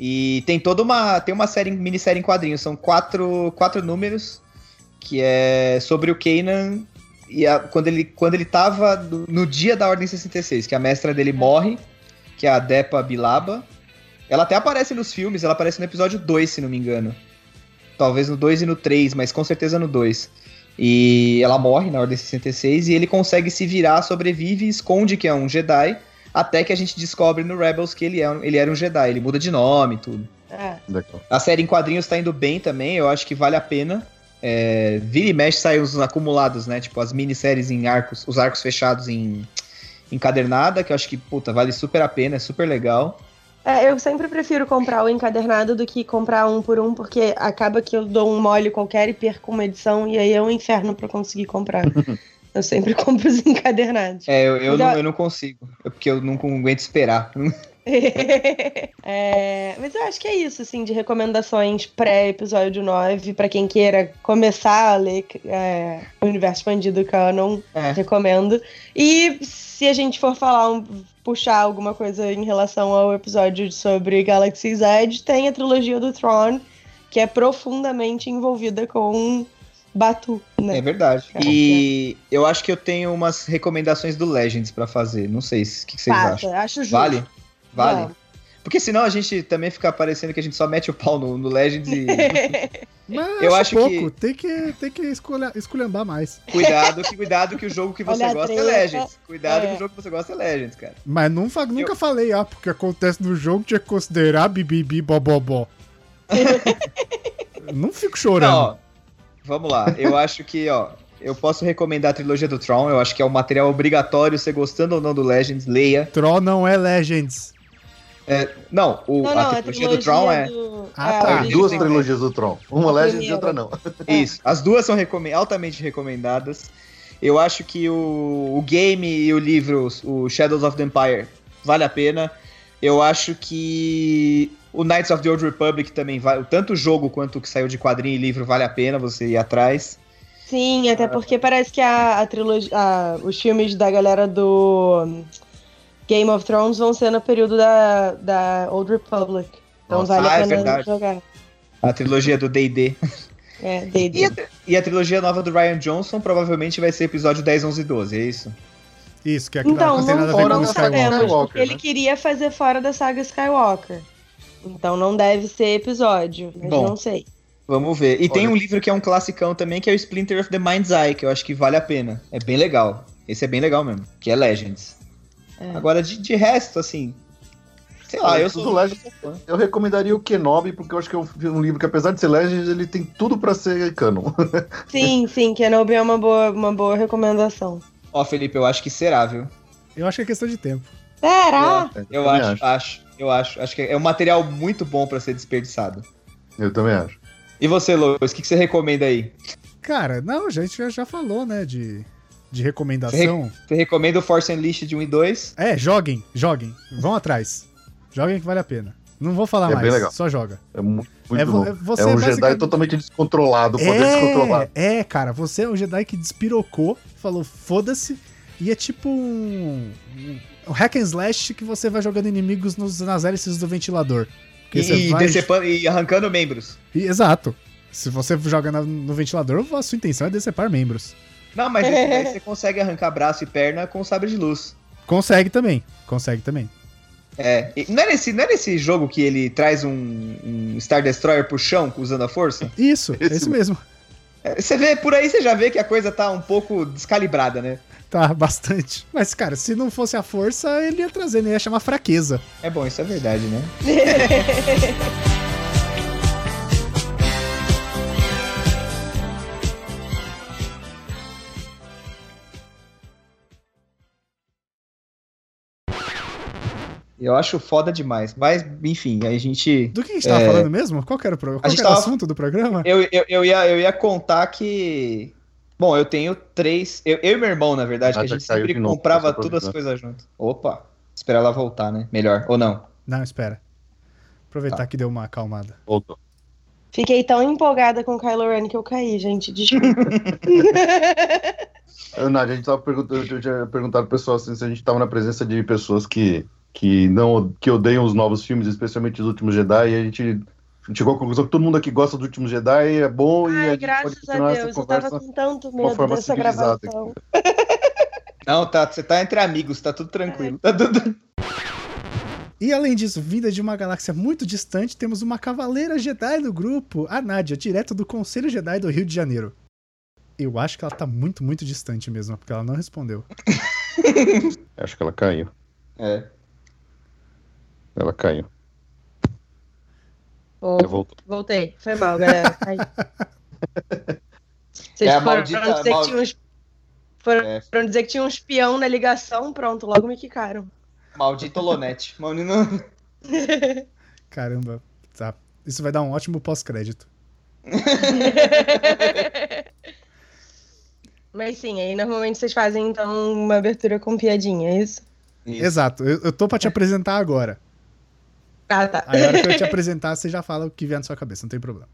E tem toda uma, tem uma série, minissérie em quadrinhos, são quatro, quatro números, que é sobre o Kanan e a- quando ele quando ele tava no, no dia da Ordem 66, que a mestra dele morre, que é a Depa Bilaba. Ela até aparece nos filmes, ela aparece no episódio 2, se não me engano. Talvez no 2 e no 3, mas com certeza no 2. E ela morre na Ordem 66 e ele consegue se virar, sobrevive e esconde que é um Jedi, até que a gente descobre no Rebels que ele, é, um- ele era um Jedi. Ele muda de nome e tudo. É. A série em quadrinhos tá indo bem também, eu acho que vale a pena. É, vira e mexe saem os acumulados, né? Tipo, as minisséries em arcos, os arcos fechados em encadernada, que eu acho que, puta, vale super a pena, é super legal. É, eu sempre prefiro comprar o encadernado do que comprar um por um, porque acaba que eu dou um mole qualquer e perco uma edição, e aí é um inferno pra conseguir comprar. eu sempre compro os encadernados. É, eu, eu, Mas não, eu- não consigo, é porque eu não aguento esperar. É, mas eu acho que é isso, assim, de recomendações pré-episódio 9, pra quem queira começar a ler é, o universo expandido canon, É. recomendo. E se a gente for falar, um- puxar alguma coisa em relação ao episódio sobre Galaxy's Edge, tem a trilogia do Tron, que é profundamente envolvida com Batu, né? É verdade. É. E eu acho que eu tenho umas recomendações do Legends pra fazer. Não sei o que, que vocês acham. Acho justo. Vale? Vale? Vale. Porque senão a gente também fica parecendo que a gente só mete o pau no, no Legends e. Mas Eu acho pouco. Tem que, tem que escolher, esculhambar mais. cuidado, que cuidado que o jogo que você Olha gosta é. Legends. Cuidado É. que o jogo que você gosta é Legends, cara. Mas não fa- nunca falei, ah, porque acontece no jogo, tinha que considerar bibibi bobobó. não fico chorando. Não, ó, vamos lá. Eu acho que, ó, eu posso recomendar a trilogia do Tron. Eu acho que é um material obrigatório, você gostando ou não do Legends, leia. Troll não é Legends. Não, o, Não, não, a trilogia do Tron é. do- Ah, é, tá. duas trilogias do Tron. Uma A Legends e outra não. Isso. As duas são recome- altamente recomendadas. Eu acho que o, o game e o livro, o Shadows of the Empire, vale a pena. Eu acho que o Knights of the Old Republic também vale. Tanto o jogo quanto o que saiu de quadrinho e livro vale a pena você ir atrás. Sim, até porque parece que a, a trilogia, a- os filmes da galera do Game of Thrones vão ser no período da, da Old Republic. Então Nossa, vale ah, a é pena verdade. jogar. A trilogia do D&D. É, E D&D. a, e a trilogia nova do Ryan Johnson provavelmente vai ser episódio 10, 11 e 12, é isso? Isso, que aqui Então, não tem nada a ver com não Skywalker. sabemos, Skywalker, porque ele né? queria fazer fora da saga Skywalker. Então não deve ser episódio, mas Bom. não sei. Vamos ver. E tem Olha. um livro que é um classicão também, que é o Splinter of the Mind's Eye, que eu acho que vale a pena. É bem legal. Esse é bem legal mesmo, que é Legends. É. Agora, de, de resto, assim... Sei lá, É, eu eu sou fã. Eu recomendaria o Kenobi, porque eu acho que é um, um livro que, apesar de ser Legends, ele tem tudo pra ser canon. Sim, sim, Kenobi é uma boa, uma boa recomendação. Ó, Felipe, eu acho que será, viu? Eu acho que é questão de tempo. Será? Eu também acho, acho, eu acho. Acho que é um material muito bom pra ser desperdiçado. Eu também acho. E você, Lois, o que, que você recomenda aí? Cara, não, a gente já, já falou, né, de, de recomendação. Você recomenda o Force Unleashed de 1 e 2? É, joguem, joguem. Vão atrás. Joguem que vale a pena. Não vou falar É mais, bem legal. só joga. É mu- muito É bom. é você é um basicamente- Jedi totalmente descontrolado, poder descontrolado. É, é, cara, você é um Jedi que despirocou, falou foda-se, e é tipo um, um hack and slash que você vai jogando inimigos nos, nas hélices do ventilador. E, vai- decepando- e arrancando membros. E- Exato. Se você joga na- no ventilador, a sua intenção é decepar membros. Não, mas esse daí você consegue arrancar braço e perna com sabre de luz. Consegue também, consegue também. É, não é, nesse, não é nesse jogo que ele traz um, um Star Destroyer pro chão usando a força? Isso, Esse esse mesmo. É, Você vê, por aí você já vê que a coisa tá um pouco descalibrada, né? Tá, bastante. Mas, cara, se não fosse a força, ele ia trazer, ele ia chamar fraqueza. É bom, isso é verdade, né? Eu acho foda demais. Mas, enfim, a gente. Do que a gente tava É. falando mesmo? Qual que era o, pro... Qual era o tava- assunto do programa? Eu, eu, eu, ia, eu ia contar que. Bom, eu tenho três. Eu, eu e meu irmão, na verdade, que a Ah, gente sempre comprava todas as coisas junto. Opa, esperar ela voltar, né? Melhor. Ou não? Não, espera. Aproveitar Tá. que deu uma acalmada. Voltou. Fiquei tão empolgada com o Kylo Ren que eu caí, gente. Desculpa. Eu, Nádia, a gente tava perguntando, eu tinha perguntado pro pessoal assim, se a gente tava na presença de pessoas que, que não que odeiam os novos filmes, especialmente os últimos Jedi, e a gente chegou à conclusão que todo mundo aqui gosta dos últimos Jedi, é bom e a Ai, gente pode graças a continuar essa Deus, eu tava conversa. com tanto uma medo forma dessa civilizada gravação. Não, tá, você tá entre amigos, tá tudo tranquilo. Tá tudo... E além disso, vinda de uma galáxia muito distante, temos uma cavaleira Jedi do grupo, a Nádia, direto do Conselho Jedi do Rio de Janeiro. Eu acho que ela tá muito, muito distante mesmo, porque ela não respondeu. Acho que ela caiu. É. Ela caiu. Voltou. Voltei. Foi mal, galera. Caí. Vocês É foram maldita- dizer mal- que tinha uns... Foram É, foram dizer que tinha um espião na ligação, pronto, logo me quicaram. maldito Olonete. Mano, não- Caramba, tá. Isso vai dar um ótimo pós-crédito. Mas sim, aí normalmente vocês fazem então uma abertura com piadinha, é isso? Isso. Exato, eu, eu tô pra te apresentar agora. Ah, tá. Aí a hora que eu te apresentar, você já fala o que vier na sua cabeça, não tem problema.